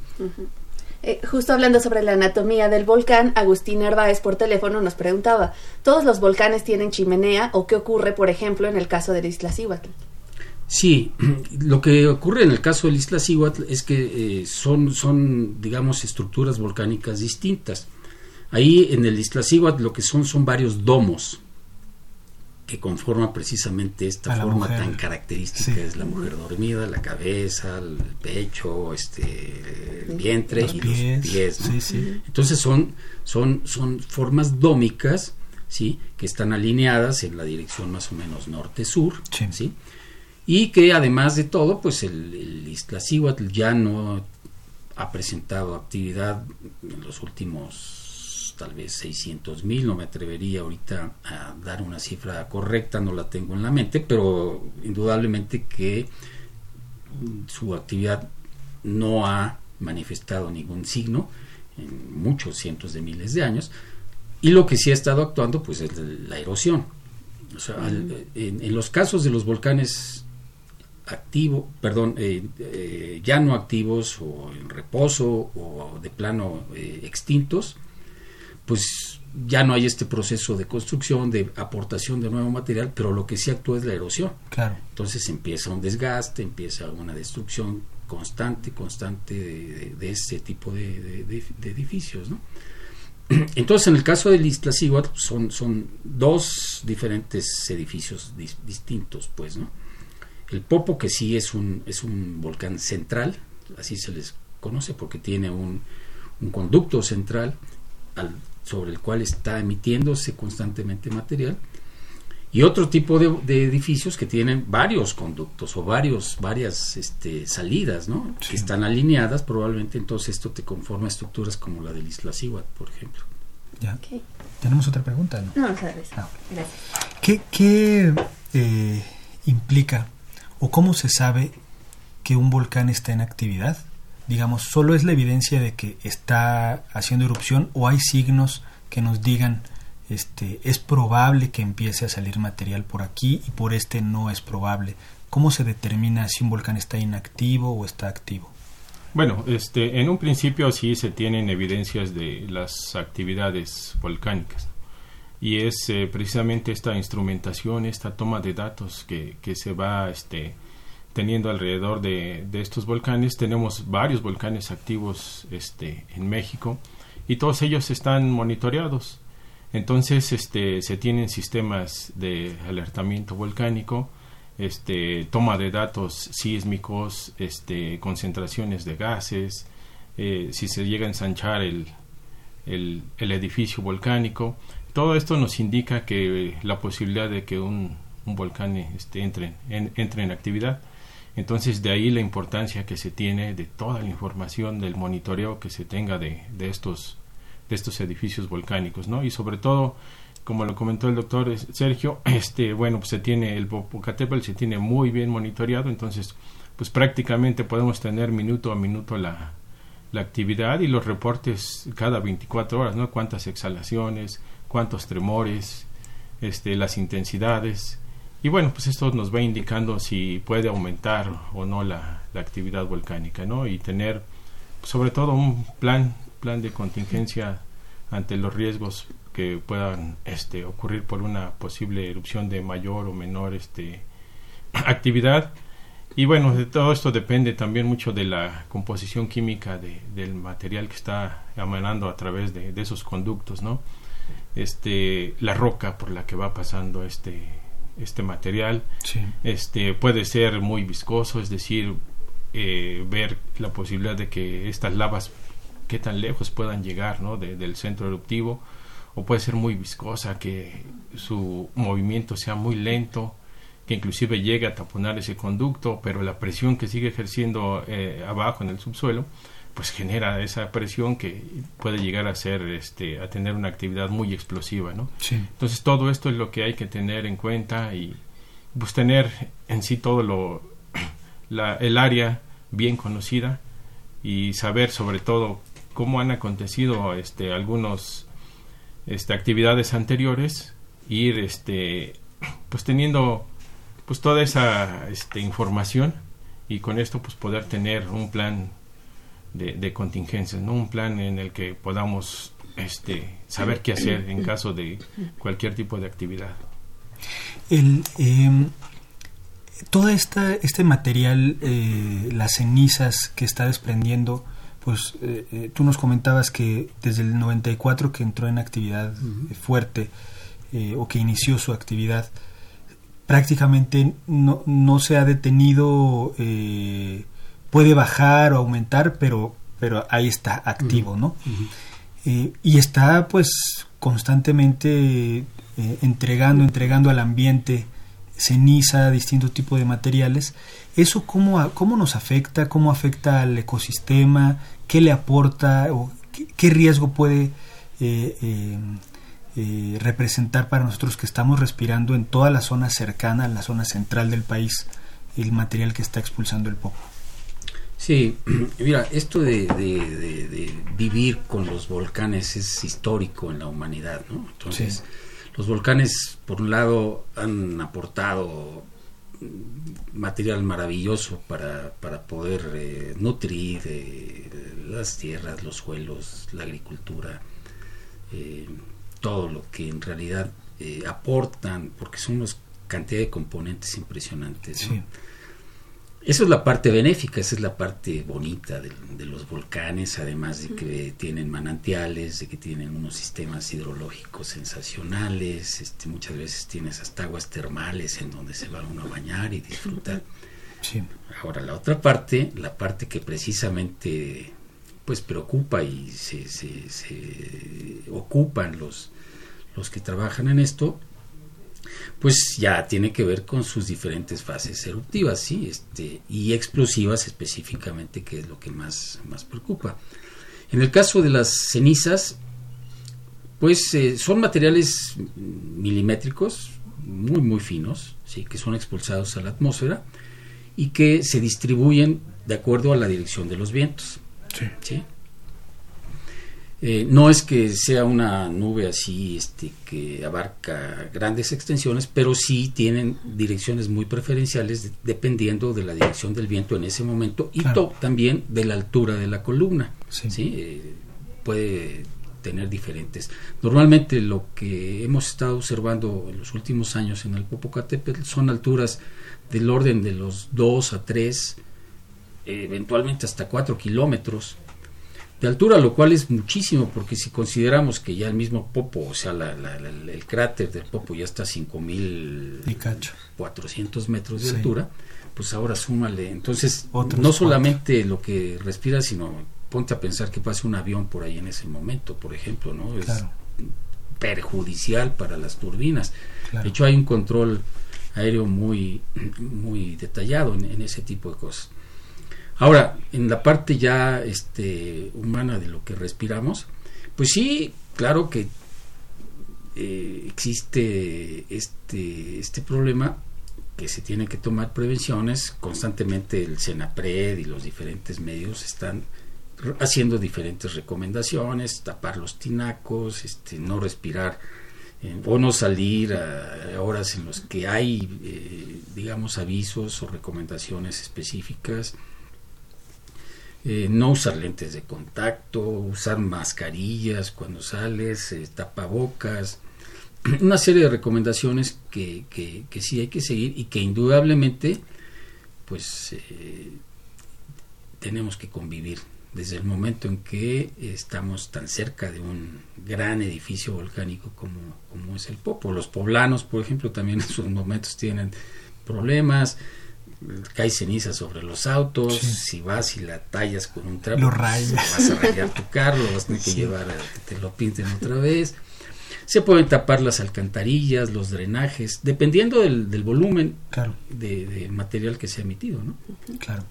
Eh, justo hablando sobre la anatomía del volcán, Agustín Herbaez por teléfono nos preguntaba, ¿todos los volcanes tienen chimenea o qué ocurre, por ejemplo, en el caso del Iztaccíhuatl? Sí, (clears throat) lo que ocurre en el caso del Isla Cihuatl es que eh, son, son, digamos, estructuras volcánicas distintas. Ahí en el Isla Cihuatl lo que son son varios domos que conforman precisamente esta forma tan característica es la mujer dormida, la cabeza, el pecho, este, el vientre y los pies. Entonces son, son, son formas dómicas, sí, que están alineadas en la dirección más o menos norte-sur, ¿sí? y que además de todo, pues el, el ya no ha presentado actividad en los últimos tal vez 600 mil, no me atrevería ahorita a dar una cifra correcta, no la tengo en la mente, pero indudablemente que su actividad no ha manifestado ningún signo en muchos cientos de miles de años, y lo que sí ha estado actuando pues es la erosión. O sea, en los casos de los volcanes activo, perdón, eh, eh, ya no activos o en reposo o de plano eh, extintos, pues ya no hay este proceso de construcción, de aportación de nuevo material, pero lo que sí actúa es la erosión. Claro. Entonces empieza un desgaste, empieza una destrucción constante, constante de, de, ese tipo de, edificios, ¿no? (clears throat) Entonces, en el caso del Iztaccíhuatl son, son dos diferentes edificios distintos, pues, ¿no? El Popo, que sí es un, es un volcán central, así se les conoce, porque tiene un, un conducto central al, sobre el cual está emitiéndose constantemente material. y otro tipo de, edificios que tienen varios conductos o varios varias este, salidas no que están alineadas probablemente entonces esto te conforma estructuras como la del Isla Cihuat por ejemplo. Ya. Tenemos otra pregunta no. No, ah. gracias. Qué, qué eh, implica o cómo se sabe que un volcán está en actividad digamos solo es la evidencia de que está haciendo erupción o hay signos que nos digan este, es probable que empiece a salir material por aquí y por este no es probable. ¿Cómo se determina si un volcán está inactivo o está activo? Bueno, este, en un principio sí se tienen evidencias de las actividades volcánicas y es eh, precisamente esta instrumentación, esta toma de datos que, que se va este, teniendo alrededor de, estos volcanes. Tenemos varios volcanes activos este, en México y todos ellos están monitoreados. Entonces, este, se tienen sistemas de alertamiento volcánico, este, toma de datos sísmicos, concentraciones de gases, eh, si se llega a ensanchar el, edificio volcánico. Todo esto nos indica que la posibilidad de que un, volcán entre, en, entre en actividad. Entonces, de ahí la importancia que se tiene de toda la información del monitoreo que se tenga de, de estos de estos edificios volcánicos, ¿no? Y sobre todo, como lo comentó el doctor Sergio, (clears throat) este, bueno, pues se tiene el Popocatépetl se tiene muy bien monitoreado, entonces, pues prácticamente podemos tener minuto a minuto la, la actividad y los reportes cada 24 horas, ¿no? Cuántas exhalaciones, cuántos tremores, este, las intensidades. Y bueno, pues esto nos va indicando si puede aumentar o no la, la actividad volcánica, ¿no? Y tener sobre todo un plan plan de contingencia ante los riesgos que puedan este, ocurrir por una posible erupción de mayor o menor este, (clears throat) actividad. Y bueno, de todo esto depende también mucho de la composición química de, del material que está emanando a través de, de, esos conductos, ¿no? Este, la roca por la que va pasando este, este material, este, puede ser muy viscoso, es decir, eh, ver la posibilidad de que estas lavas qué tan lejos puedan llegar ¿no? del centro eruptivo o puede ser muy viscosa, que su movimiento sea muy lento, que inclusive llegue a taponar ese conducto, pero la presión que sigue ejerciendo eh, abajo en el subsuelo, pues genera esa presión que puede llegar a ser, este, a tener una actividad muy explosiva, ¿no? Entonces todo esto es lo que hay que tener en cuenta y pues tener en sí todo lo, (clears throat) la, el área bien conocida y saber sobre todo cómo han acontecido este, algunos este, actividades anteriores, ir este, (clears throat) pues teniendo pues toda esa este, información y con esto pues poder tener un plan de, de contingencias, ¿no? un plan en el que podamos este, saber qué hacer en caso de cualquier tipo de actividad. El, eh, todo esta, este material, eh, las cenizas que está desprendiendo, pues eh, eh, tú nos comentabas que desde el 94 que entró en actividad eh, fuerte o que inició su actividad, prácticamente no, no se ha detenido, puede bajar o aumentar, pero, pero ahí está activo, ¿no? y está pues constantemente entregando, entregando al ambiente ceniza, distintos tipos de materiales. ¿Eso cómo, cómo nos afecta? ¿Cómo afecta al ecosistema? qué le aporta o qué, riesgo puede eh, eh, eh, representar para nosotros que estamos respirando en toda la zona cercana, la zona central del país, el material que está expulsando el poco. Sí, (clears throat) mira, esto de, vivir con los volcanes es histórico en la humanidad, ¿no? Entonces, los volcanes, por un lado, han aportado material maravilloso para, para poder eh, nutrir eh, las tierras, los suelos, la agricultura, eh, todo lo que en realidad aportan, porque son una cantidad de componentes impresionantes. Eso es la parte benéfica, esa es la parte bonita de, los volcanes, además de que tienen manantiales, de que tienen unos sistemas hidrológicos sensacionales, este, muchas veces tienes hasta aguas termales en donde se va uno a bañar y disfrutar. Ahora, la otra parte, la parte que precisamente pues preocupa y se, se, se ocupan los, los que trabajan en esto, pues ya tiene que ver con sus diferentes fases eruptivas, sí, este, y explosivas específicamente, que es lo que más, más preocupa. En el caso de las cenizas, pues eh, son materiales milimétricos, muy, muy finos, ¿sí? que son expulsados a la atmósfera y que se distribuyen de acuerdo a la dirección de los vientos. ¿sí? Eh, no es que sea una nube así este, que abarca grandes extensiones, pero sí tienen direcciones muy preferenciales dependiendo de la dirección del viento en ese momento y también de la altura de la columna. Sí. Eh, puede tener diferentes. Normalmente lo que hemos estado observando en los últimos años en el Popocatépetl son alturas del orden de los 2 a 3, eventualmente hasta 4 kilómetros de altura, lo cual es muchísimo, porque si consideramos que ya el mismo Popo, o sea, el cráter del Popo ya está a 5.400 metros de altura, pues ahora súmale. Entonces, no solamente lo que respira, sino ponte a pensar que pasa un avión por ahí en ese momento, por ejemplo, ¿no? Es perjudicial para las turbinas. De hecho, hay un control aéreo muy, muy detallado en, ese tipo de cosas. Ahora, en la parte ya este, humana de lo que respiramos, pues sí, claro que eh, existe este, este problema que se tiene que tomar prevenciones. Constantemente el CENAPRED y los diferentes medios están haciendo diferentes recomendaciones, tapar los tinacos, este, no respirar eh, o no salir a, horas en las que hay, eh, digamos, avisos o recomendaciones específicas, eh, no usar lentes de contacto, usar mascarillas cuando sales, tapabocas, (clears throat) una serie de recomendaciones que, que, que, sí hay que seguir y que indudablemente pues tenemos que convivir desde el momento en que estamos tan cerca de un gran edificio volcánico como, como es el Popo. Los poblanos, por ejemplo, también en sus momentos tienen problemas, cae ceniza sobre los autos, si vas y la tallas con un trapo, pues, vas a rayar tu carro, vas a tener que llevar a que te lo pinten otra vez. Se pueden tapar las alcantarillas, los drenajes, dependiendo del, del volumen de, de, material que se ha emitido, ¿no? Claro.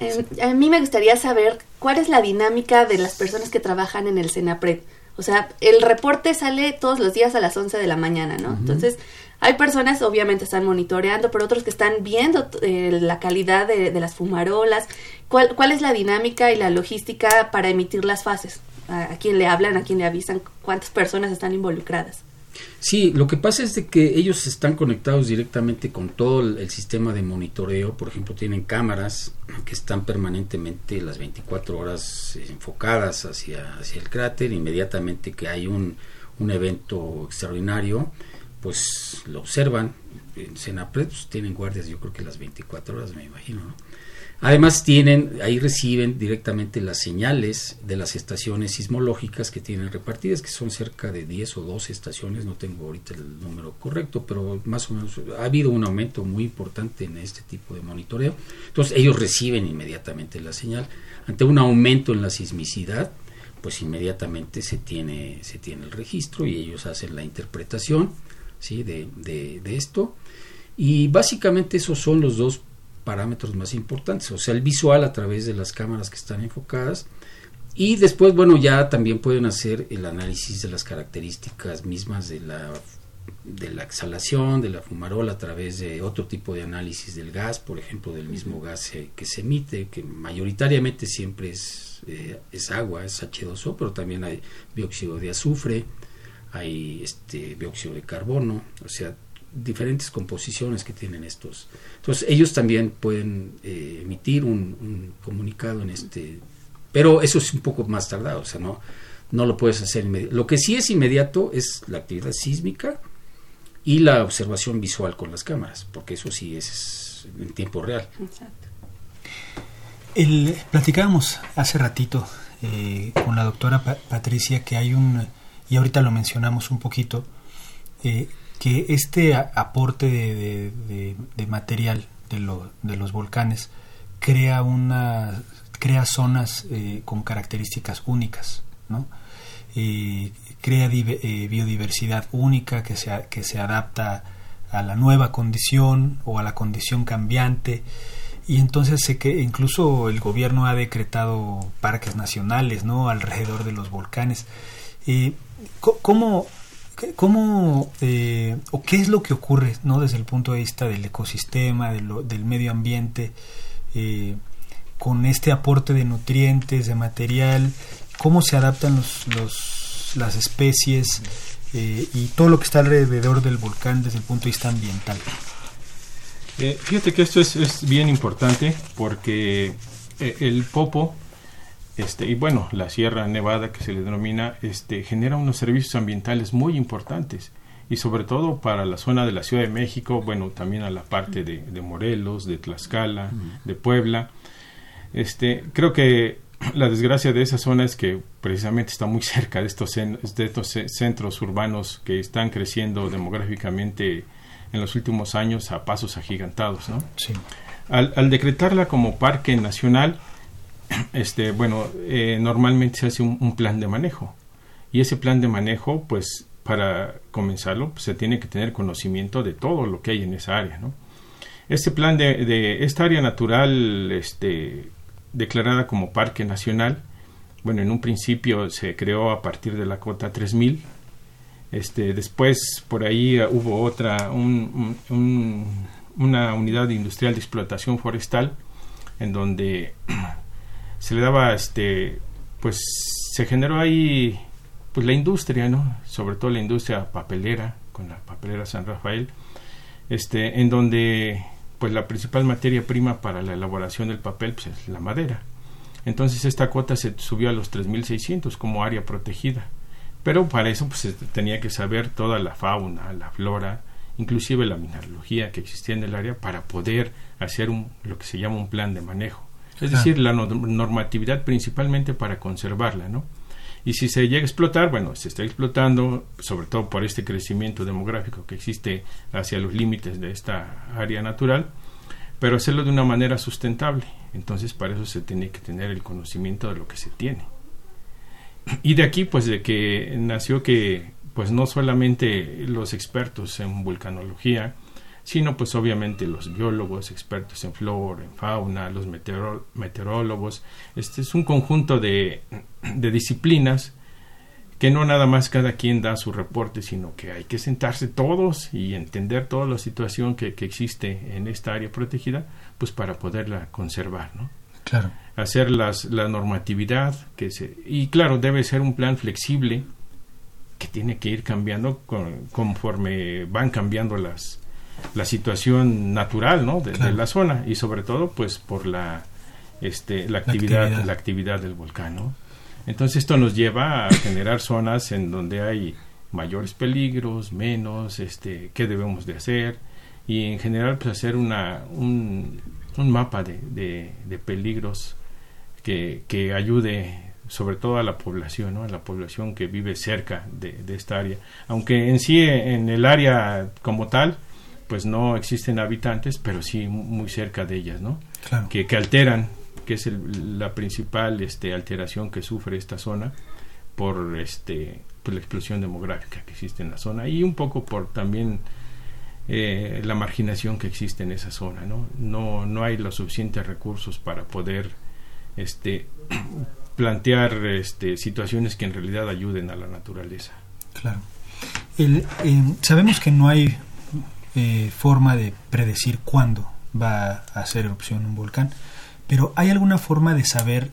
Eh, a mí me gustaría saber cuál es la dinámica de las personas que trabajan en el Senapred. O sea, el reporte sale todos los días a las 11 de la mañana, ¿no? Entonces, hay personas, obviamente, están monitoreando, pero otros que están viendo eh, la calidad de, las fumarolas. ¿Cuál, ¿Cuál es la dinámica y la logística para emitir las fases? ¿A, quién le hablan? ¿A quién le avisan? ¿Cuántas personas están involucradas? Sí, lo que pasa es de que ellos están conectados directamente con todo el, sistema de monitoreo. Por ejemplo, tienen cámaras que están permanentemente las 24 horas enfocadas hacia, hacia el cráter. Inmediatamente que hay un, un evento extraordinario, pues lo observan. En Senapred pues, tienen guardias, yo creo que las 24 horas, me imagino, ¿no? Además tienen, ahí reciben directamente las señales de las estaciones sismológicas que tienen repartidas, que son cerca de 10 o 12 estaciones, no tengo ahorita el número correcto, pero más o menos ha habido un aumento muy importante en este tipo de monitoreo. Entonces ellos reciben inmediatamente la señal. Ante un aumento en la sismicidad, pues inmediatamente se tiene, se tiene el registro y ellos hacen la interpretación ¿sí? de, de, de esto. Y básicamente esos son los dos parámetros más importantes, o sea, el visual a través de las cámaras que están enfocadas y después, bueno, ya también pueden hacer el análisis de las características mismas de la de la exhalación, de la fumarola a través de otro tipo de análisis del gas, por ejemplo, del mismo gas que se emite, que mayoritariamente siempre es, eh, es agua, es H2O, pero también hay dióxido de azufre, hay este dióxido de carbono, o sea, diferentes composiciones que tienen estos. Entonces ellos también pueden eh, emitir un, comunicado en este, pero eso es un poco más tardado, o sea, no, no lo puedes hacer inmediato. Lo que sí es inmediato es la actividad sísmica y la observación visual con las cámaras, porque eso sí es en tiempo real. Exacto. El, platicábamos hace ratito eh, con la doctora Patricia que hay un, y ahorita lo mencionamos un poquito, eh, que este aporte de, material de, de, los volcanes crea una crea zonas eh, con características únicas ¿no? crea eh, biodiversidad única que se, que se adapta a la nueva condición o a la condición cambiante. Y entonces sé que incluso el gobierno ha decretado parques nacionales no alrededor de los volcanes cómo cómo eh, o qué es lo que ocurre no desde el punto de vista del ecosistema del medio ambiente eh, con este aporte de nutrientes de material cómo se adaptan los, los las especies y todo lo que está alrededor del volcán desde el punto de vista ambiental eh, fíjate que esto es, bien importante porque eh, el Popo, este, y bueno, la Sierra Nevada que se le denomina, este, genera unos servicios ambientales muy importantes y sobre todo para la zona de la Ciudad de México, bueno, también a la parte de, Morelos, de Tlaxcala, de Puebla. Este, creo que la desgracia de esa zona es que precisamente está muy cerca de estos, de estos centros urbanos que están creciendo demográficamente en los últimos años a pasos agigantados, ¿no? Sí. Al, decretarla como parque nacional, (clears throat) este, bueno, eh, normalmente se hace un, plan de manejo y ese plan de manejo, pues, para comenzarlo, pues, se tiene que tener conocimiento de todo lo que hay en esa área, ¿no? Este plan de, esta área natural, este, declarada como parque nacional, bueno, en un principio se creó a partir de la cota 3000 este, después por ahí uh, hubo otra, una unidad industrial de explotación forestal en donde (clears throat) se le daba, este, pues se generó ahí pues la industria, ¿no? Sobre todo la industria papelera, con la papelera San Rafael, este, en donde pues la principal materia prima para la elaboración del papel pues, es la madera. Entonces esta cuota se subió a los 3.600 como área protegida. Pero para eso pues, se tenía que saber toda la fauna, la flora, inclusive la mineralogía que existía en el área para poder hacer un, lo que se llama un plan de manejo. Es decir, la normatividad principalmente para conservarla, ¿no? Y si se llega a explotar, bueno, se está explotando, sobre todo por este crecimiento demográfico que existe hacia los límites de esta área natural, pero hacerlo de una manera sustentable. Entonces, para eso se tiene que tener el conocimiento de lo que se tiene y de aquí pues de que nació que pues no solamente los expertos en vulcanología, sino pues obviamente los biólogos, expertos en flora, en fauna, los meteorólogos. Este es un conjunto de, de, disciplinas que no nada más cada quien da su reporte, sino que hay que sentarse todos y entender toda la situación que, que existe en esta área protegida, pues para poderla conservar, ¿no? Claro. Hacer las, la normatividad que se, y claro, debe ser un plan flexible que tiene que ir cambiando conforme van cambiando las la situación natural ¿no? de, la zona y sobre todo pues por la este la actividad la actividad, del volcán entonces esto nos lleva a generar zonas en donde hay mayores peligros menos este qué debemos de hacer y en general pues hacer una un, un mapa de, de, peligros que, que, ayude sobre todo a la población, ¿no? a la población que vive cerca de, de, esta área. Aunque en sí, en el área como tal, pues no existen habitantes, pero sí muy cerca de ellas, ¿no? Que, que alteran, que es la principal este, alteración que sufre esta zona por este por la explosión demográfica que existe en la zona y un poco por también eh, la marginación que existe en esa zona, ¿no? No, no hay los suficientes recursos para poder este, (clears throat) plantear este, situaciones que en realidad ayuden a la naturaleza. Claro. El, eh, sabemos que no hay eh, forma de predecir cuándo va a hacer erupción un volcán, pero ¿hay alguna forma de saber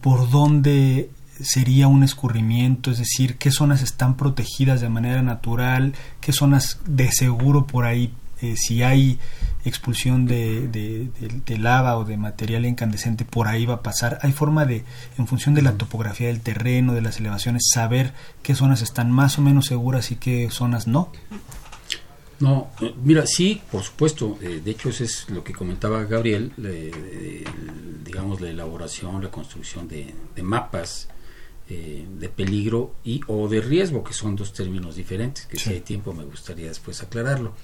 por dónde sería un escurrimiento, es decir, qué zonas están protegidas de manera natural, qué zonas de seguro por ahí, eh, si hay expulsión de, de, lava o de material incandescente, por ahí va a pasar. Hay forma de, en función de la topografía del terreno, de las elevaciones, saber qué zonas están más o menos seguras y qué zonas no. No, eh, mira, sí, por supuesto. Eh, de hecho, eso es lo que comentaba Gabriel, digamos, la elaboración, la construcción de, de mapas eh, de peligro y o de riesgo, que son dos términos diferentes, que si hay tiempo me gustaría después aclararlo.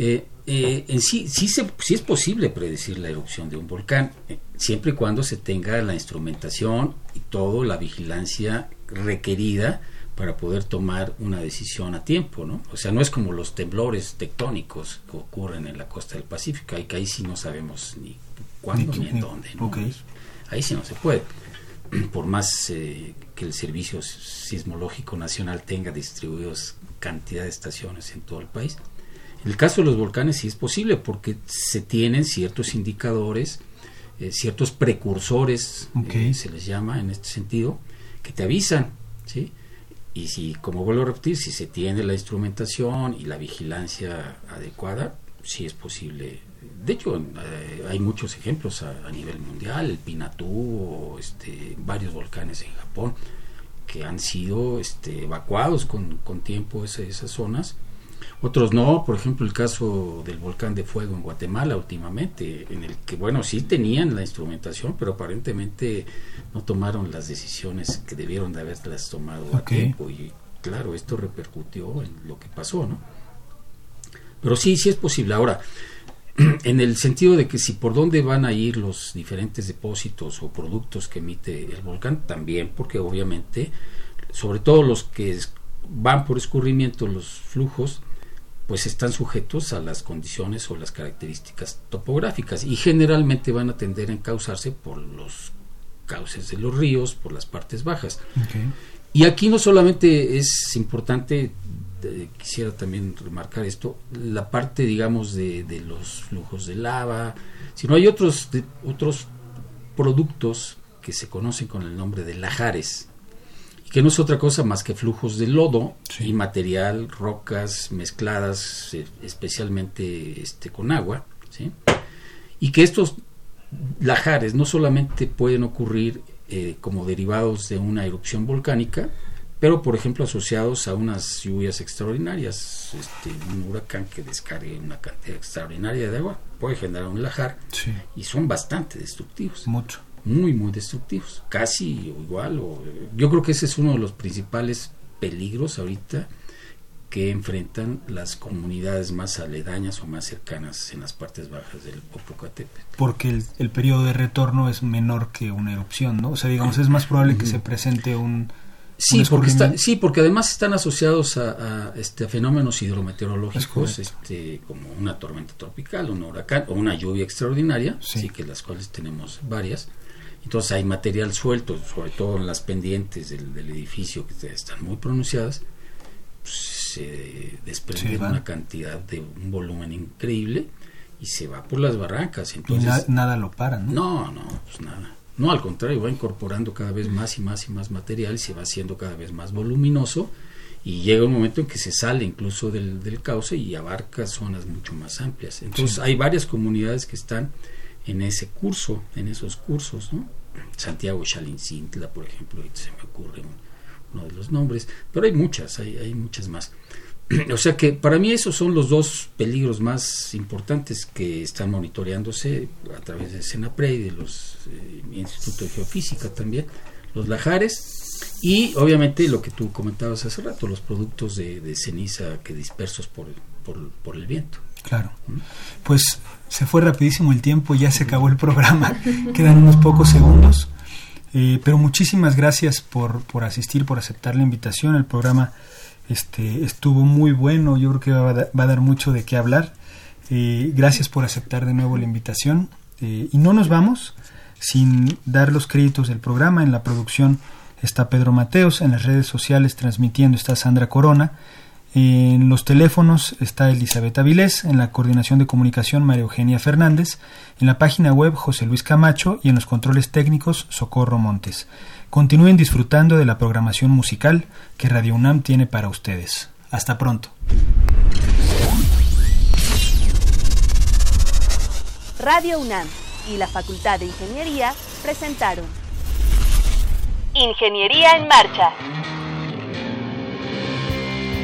Eh, eh, en sí, sí, se, sí, es posible predecir la erupción de un volcán, siempre y cuando se tenga la instrumentación y todo, la vigilancia requerida para poder tomar una decisión a tiempo, ¿no? O sea, no es como los temblores tectónicos que ocurren en la costa del Pacífico, ahí, que ahí sí no sabemos ni cuándo ni, en dónde, ¿no? Ahí sí no se puede. (clears throat) Por más eh, que el Servicio Sismológico Nacional tenga distribuidos cantidad de estaciones en todo el país. En el caso de los volcanes sí es posible porque se tienen ciertos indicadores, eh, ciertos precursores, eh, se les llama en este sentido, que te avisan, ¿sí? Y si, como vuelvo a repetir, si se tiene la instrumentación y la vigilancia adecuada, sí es posible. De hecho, eh, hay muchos ejemplos a, nivel mundial, el Pinatú o este, varios volcanes en Japón que han sido este, evacuados con, con tiempo esas zonas. Otros no, por ejemplo el caso del volcán de fuego en Guatemala últimamente, en el que, bueno, sí tenían la instrumentación, pero aparentemente no tomaron las decisiones que debieron de haberlas tomado a tiempo. Y claro, esto repercutió en lo que pasó, ¿no? Pero sí, sí es posible. Ahora, (clears throat) en el sentido de que si por dónde van a ir los diferentes depósitos o productos que emite el volcán, también, porque obviamente, sobre todo los que van por escurrimiento, los flujos, pues están sujetos a las condiciones o las características topográficas y generalmente van a tender a encauzarse por los cauces de los ríos, por las partes bajas. Y aquí no solamente es importante quisiera también remarcar esto, la parte, digamos, de, de los flujos de lava, sino hay otros, otros productos que se conocen con el nombre de lajares, y que no es otra cosa más que flujos de lodo y material, rocas mezcladas eh, especialmente este, con agua, ¿sí? y que estos lajares no solamente pueden ocurrir eh, como derivados de una erupción volcánica, pero por ejemplo asociados a unas lluvias extraordinarias, este, un huracán que descargue una cantidad extraordinaria de agua puede generar un lajar y son bastante destructivos. Mucho. Muy, muy destructivos, casi o igual. O, yo creo que ese es uno de los principales peligros ahorita que enfrentan las comunidades más aledañas o más cercanas en las partes bajas del Popocatépetl. Porque el, el periodo de retorno es menor que una erupción, ¿no? O sea, digamos, es más probable que se presente un Sí, porque sí, porque además están asociados a, este, fenómenos hidrometeorológicos, este, como una tormenta tropical, un huracán o una lluvia extraordinaria, sí. que las cuales tenemos varias. Entonces hay material suelto, sobre todo en las pendientes del, edificio que están muy pronunciadas, pues, se desprende una cantidad de un volumen increíble y se va por las barrancas. Entonces, y nada lo para, ¿no? No, no, pues nada. No, al contrario, va incorporando cada vez más y más y más material y se va haciendo cada vez más voluminoso y llega un momento en que se sale incluso del, del cauce y abarca zonas mucho más amplias. Entonces hay varias comunidades que están en ese curso, en esos cursos, ¿no? Santiago Chalincintla, por ejemplo, se me ocurre uno de los nombres, pero hay muchas, hay, hay muchas más. (clears throat) o sea que para mí esos son los dos peligros más importantes que están monitoreándose a través de Senapre y de los eh, Instituto de Geofísica también, los lajares y obviamente lo que tú comentabas hace rato, los productos de, ceniza que dispersos por, por, el viento. Claro. ¿Mm? Pues se fue rapidísimo el tiempo, ya se acabó el programa, (laughs) quedan unos pocos segundos. Eh, pero muchísimas gracias por, por asistir, por aceptar la invitación. El programa este, estuvo muy bueno, yo creo que va a, dar mucho de qué hablar. Eh, gracias por aceptar de nuevo la invitación. Eh, y no nos vamos sin dar los créditos del programa. En la producción está Pedro Mateos, en las redes sociales transmitiendo está Sandra Corona, en los teléfonos está Elizabeth Avilés, en la coordinación de comunicación María Eugenia Fernández, en la página web José Luis Camacho y en los controles técnicos Socorro Montes. Continúen disfrutando de la programación musical que Radio UNAM tiene para ustedes. Hasta pronto. Radio UNAM y la Facultad de Ingeniería presentaron Ingeniería en Marcha.